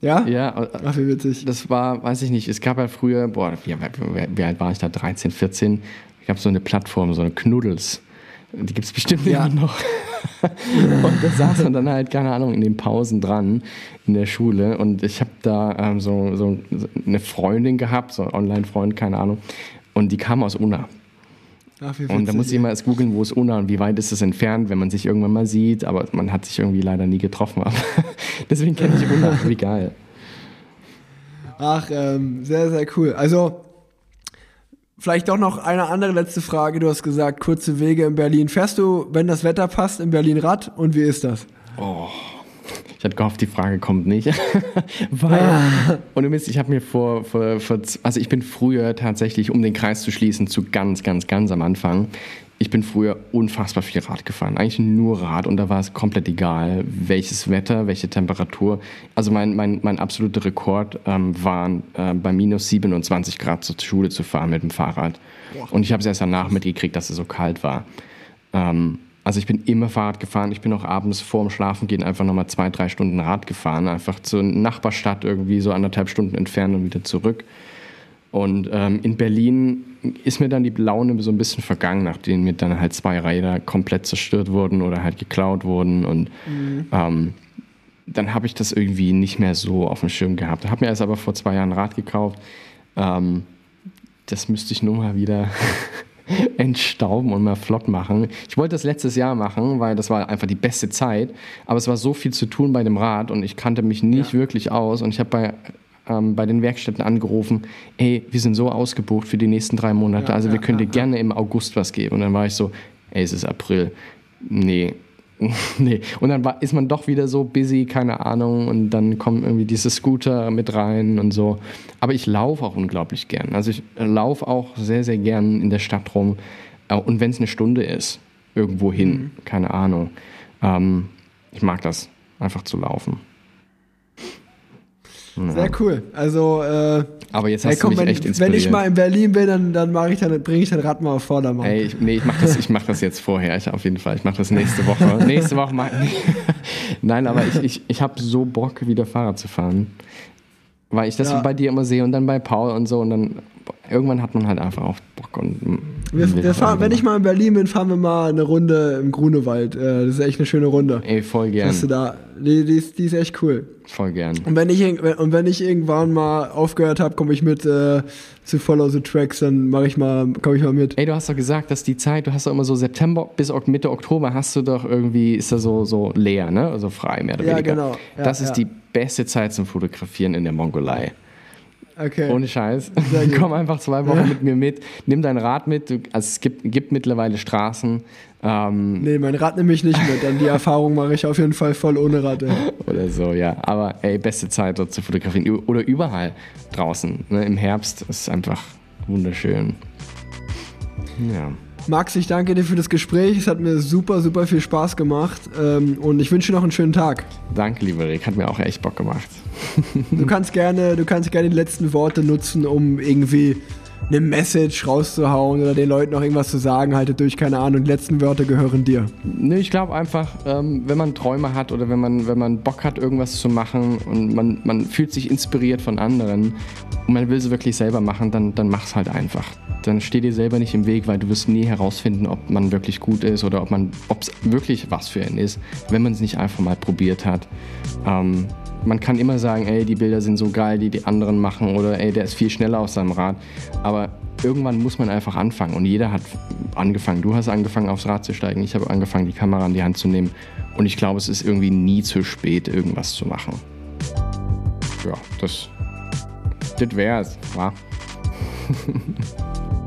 Ja? Ja, Ach, wie witzig. das war, weiß ich nicht, es gab ja früher, boah, wie, wie, wie alt war ich da? 13, 14. Ich habe so eine Plattform, so eine Knuddels. Die gibt es bestimmt Ja. immer noch. [LAUGHS] und da saß man dann halt, keine Ahnung, in den Pausen dran in der Schule. Und ich habe da ähm, so, so eine Freundin gehabt, so ein Online-Freund, keine Ahnung. Und die kam aus Unna. Ach. Und da muss ich immer erst googeln, wo ist Unna und wie weit ist es entfernt, wenn man sich irgendwann mal sieht. Aber man hat sich irgendwie leider nie getroffen. [LAUGHS] Deswegen kenne ich Unna. Wie geil. Ach, ähm, sehr, sehr cool. Also, vielleicht doch noch eine andere letzte Frage. Du hast gesagt, kurze Wege in Berlin. Fährst du, wenn das Wetter passt, in Berlin Rad? Und wie ist das? Ich hatte gehofft, die Frage kommt nicht. [LAUGHS] Weil, und du Mist, ich habe mir vor, vor, vor, also ich bin früher tatsächlich, um den Kreis zu schließen, zu ganz, ganz, ganz am Anfang, ich bin früher unfassbar viel Rad gefahren. Eigentlich nur Rad und da war es komplett egal, welches Wetter, welche Temperatur. Also mein, mein, mein absoluter Rekord ähm, waren äh, bei minus 27 Grad zur Schule zu fahren mit dem Fahrrad. Und ich habe es erst danach mitgekriegt, dass es so kalt war. Ähm, also ich bin immer Fahrrad gefahren. Ich bin auch abends vorm Schlafengehen einfach nochmal zwei, drei Stunden Rad gefahren. Einfach zur Nachbarstadt irgendwie so anderthalb Stunden entfernt und wieder zurück. Und ähm, in Berlin ist mir dann die Laune so ein bisschen vergangen, nachdem mir dann halt zwei Räder komplett zerstört wurden oder halt geklaut wurden. Und ähm, dann habe ich das irgendwie nicht mehr so auf dem Schirm gehabt. Habe mir erst aber vor zwei Jahren ein Rad gekauft. Ähm, das müsste ich nur mal wieder [LAUGHS] entstauben und mal flott machen. Ich wollte das letztes Jahr machen, weil das war einfach die beste Zeit. Aber es war so viel zu tun bei dem Rad und ich kannte mich nicht wirklich aus. Und ich habe bei, ähm, bei den Werkstätten angerufen, ey, wir sind so ausgebucht für die nächsten drei Monate, Ja, also wir ja, können ja, dir gerne im August was geben. Und dann war ich so, ey, es ist April. Nee. [LAUGHS] nee. Und dann war, ist man doch wieder so busy, keine Ahnung, und dann kommen irgendwie diese Scooter mit rein und so. Aber ich laufe auch unglaublich gern. Also ich laufe auch sehr, sehr gern in der Stadt rum. Äh, Und wenn es eine Stunde ist, irgendwo hin, Mhm. keine Ahnung. Ähm, ich mag das, einfach zu laufen. Sehr cool. Also, äh, Aber jetzt hey, hast komm, du mich wenn, echt wenn inspiriert. ich mal in Berlin bin, dann, dann, mach ich dann bringe ich dein Rad mal auf Vordermann. Ey, ich, nee, ich mach das, ich mach das jetzt vorher, ich, auf jeden Fall. Ich mach das nächste Woche. [LAUGHS] nächste Woche mach [LAUGHS] Nein, aber ich, ich, ich habe so Bock, wieder Fahrrad zu fahren. Weil ich das Ja. bei dir immer sehe und dann bei Paul und so und dann irgendwann hat man halt einfach auch Bock und Wir, wir fahren, wenn ich mal in Berlin bin, fahren wir mal eine Runde im Grunewald. Äh, das ist echt eine schöne Runde. Ey, voll gern. Hast du da, die, die, ist, die ist echt cool. Voll gern. Und wenn ich, und wenn ich irgendwann mal aufgehört habe, komme ich mit äh, zu Follow the Tracks, dann mache ich mal, komme ich mal mit. Ey, du hast doch gesagt, dass die Zeit, du hast doch immer so September bis Mitte Oktober hast du doch irgendwie, ist da so, so leer, ne? Also frei mehr oder Ja, weniger. genau. Ja, das ist ja. die beste Zeit zum Fotografieren in der Mongolei. Okay. Ohne Scheiß. [LAUGHS] Komm einfach zwei Wochen mit mir mit. Nimm dein Rad mit. Du, also es gibt, gibt mittlerweile Straßen ähm, nee, mein Rad nehme ich nicht mit. Dann die Erfahrung mache ich auf jeden Fall voll ohne Rad. Ey. oder so, ja. Aber ey, beste Zeit dort zu fotografieren. Oder überall draußen. Ne? Im Herbst ist einfach wunderschön. Ja. Max, ich danke dir für das Gespräch. Es hat mir super, super viel Spaß gemacht. Ähm, und ich wünsche dir noch einen schönen Tag. Danke, lieber Rick. Hat mir auch echt Bock gemacht. Du kannst gerne, du kannst gerne die letzten Worte nutzen, um irgendwie eine Message rauszuhauen oder den Leuten noch irgendwas zu sagen. Haltet durch, keine Ahnung. Die letzten Wörter gehören dir. Nö, ich glaube einfach, ähm, wenn man Träume hat oder wenn man, wenn man Bock hat, irgendwas zu machen und man, man fühlt sich inspiriert von anderen und man will es wirklich selber machen, dann, dann mach's halt einfach. Dann steh dir selber nicht im Weg, weil du wirst nie herausfinden, ob man wirklich gut ist oder ob man, ob es wirklich was für einen ist, wenn man es nicht einfach mal probiert hat. Ähm, man kann immer sagen, ey, die Bilder sind so geil, die die anderen machen oder ey, der ist viel schneller auf seinem Rad. Aber irgendwann muss man einfach anfangen und jeder hat angefangen. Du hast angefangen, aufs Rad zu steigen. Ich habe angefangen, die Kamera in die Hand zu nehmen. Und ich glaube, es ist irgendwie nie zu spät, irgendwas zu machen. Ja, das, das wär's, wa? [LAUGHS]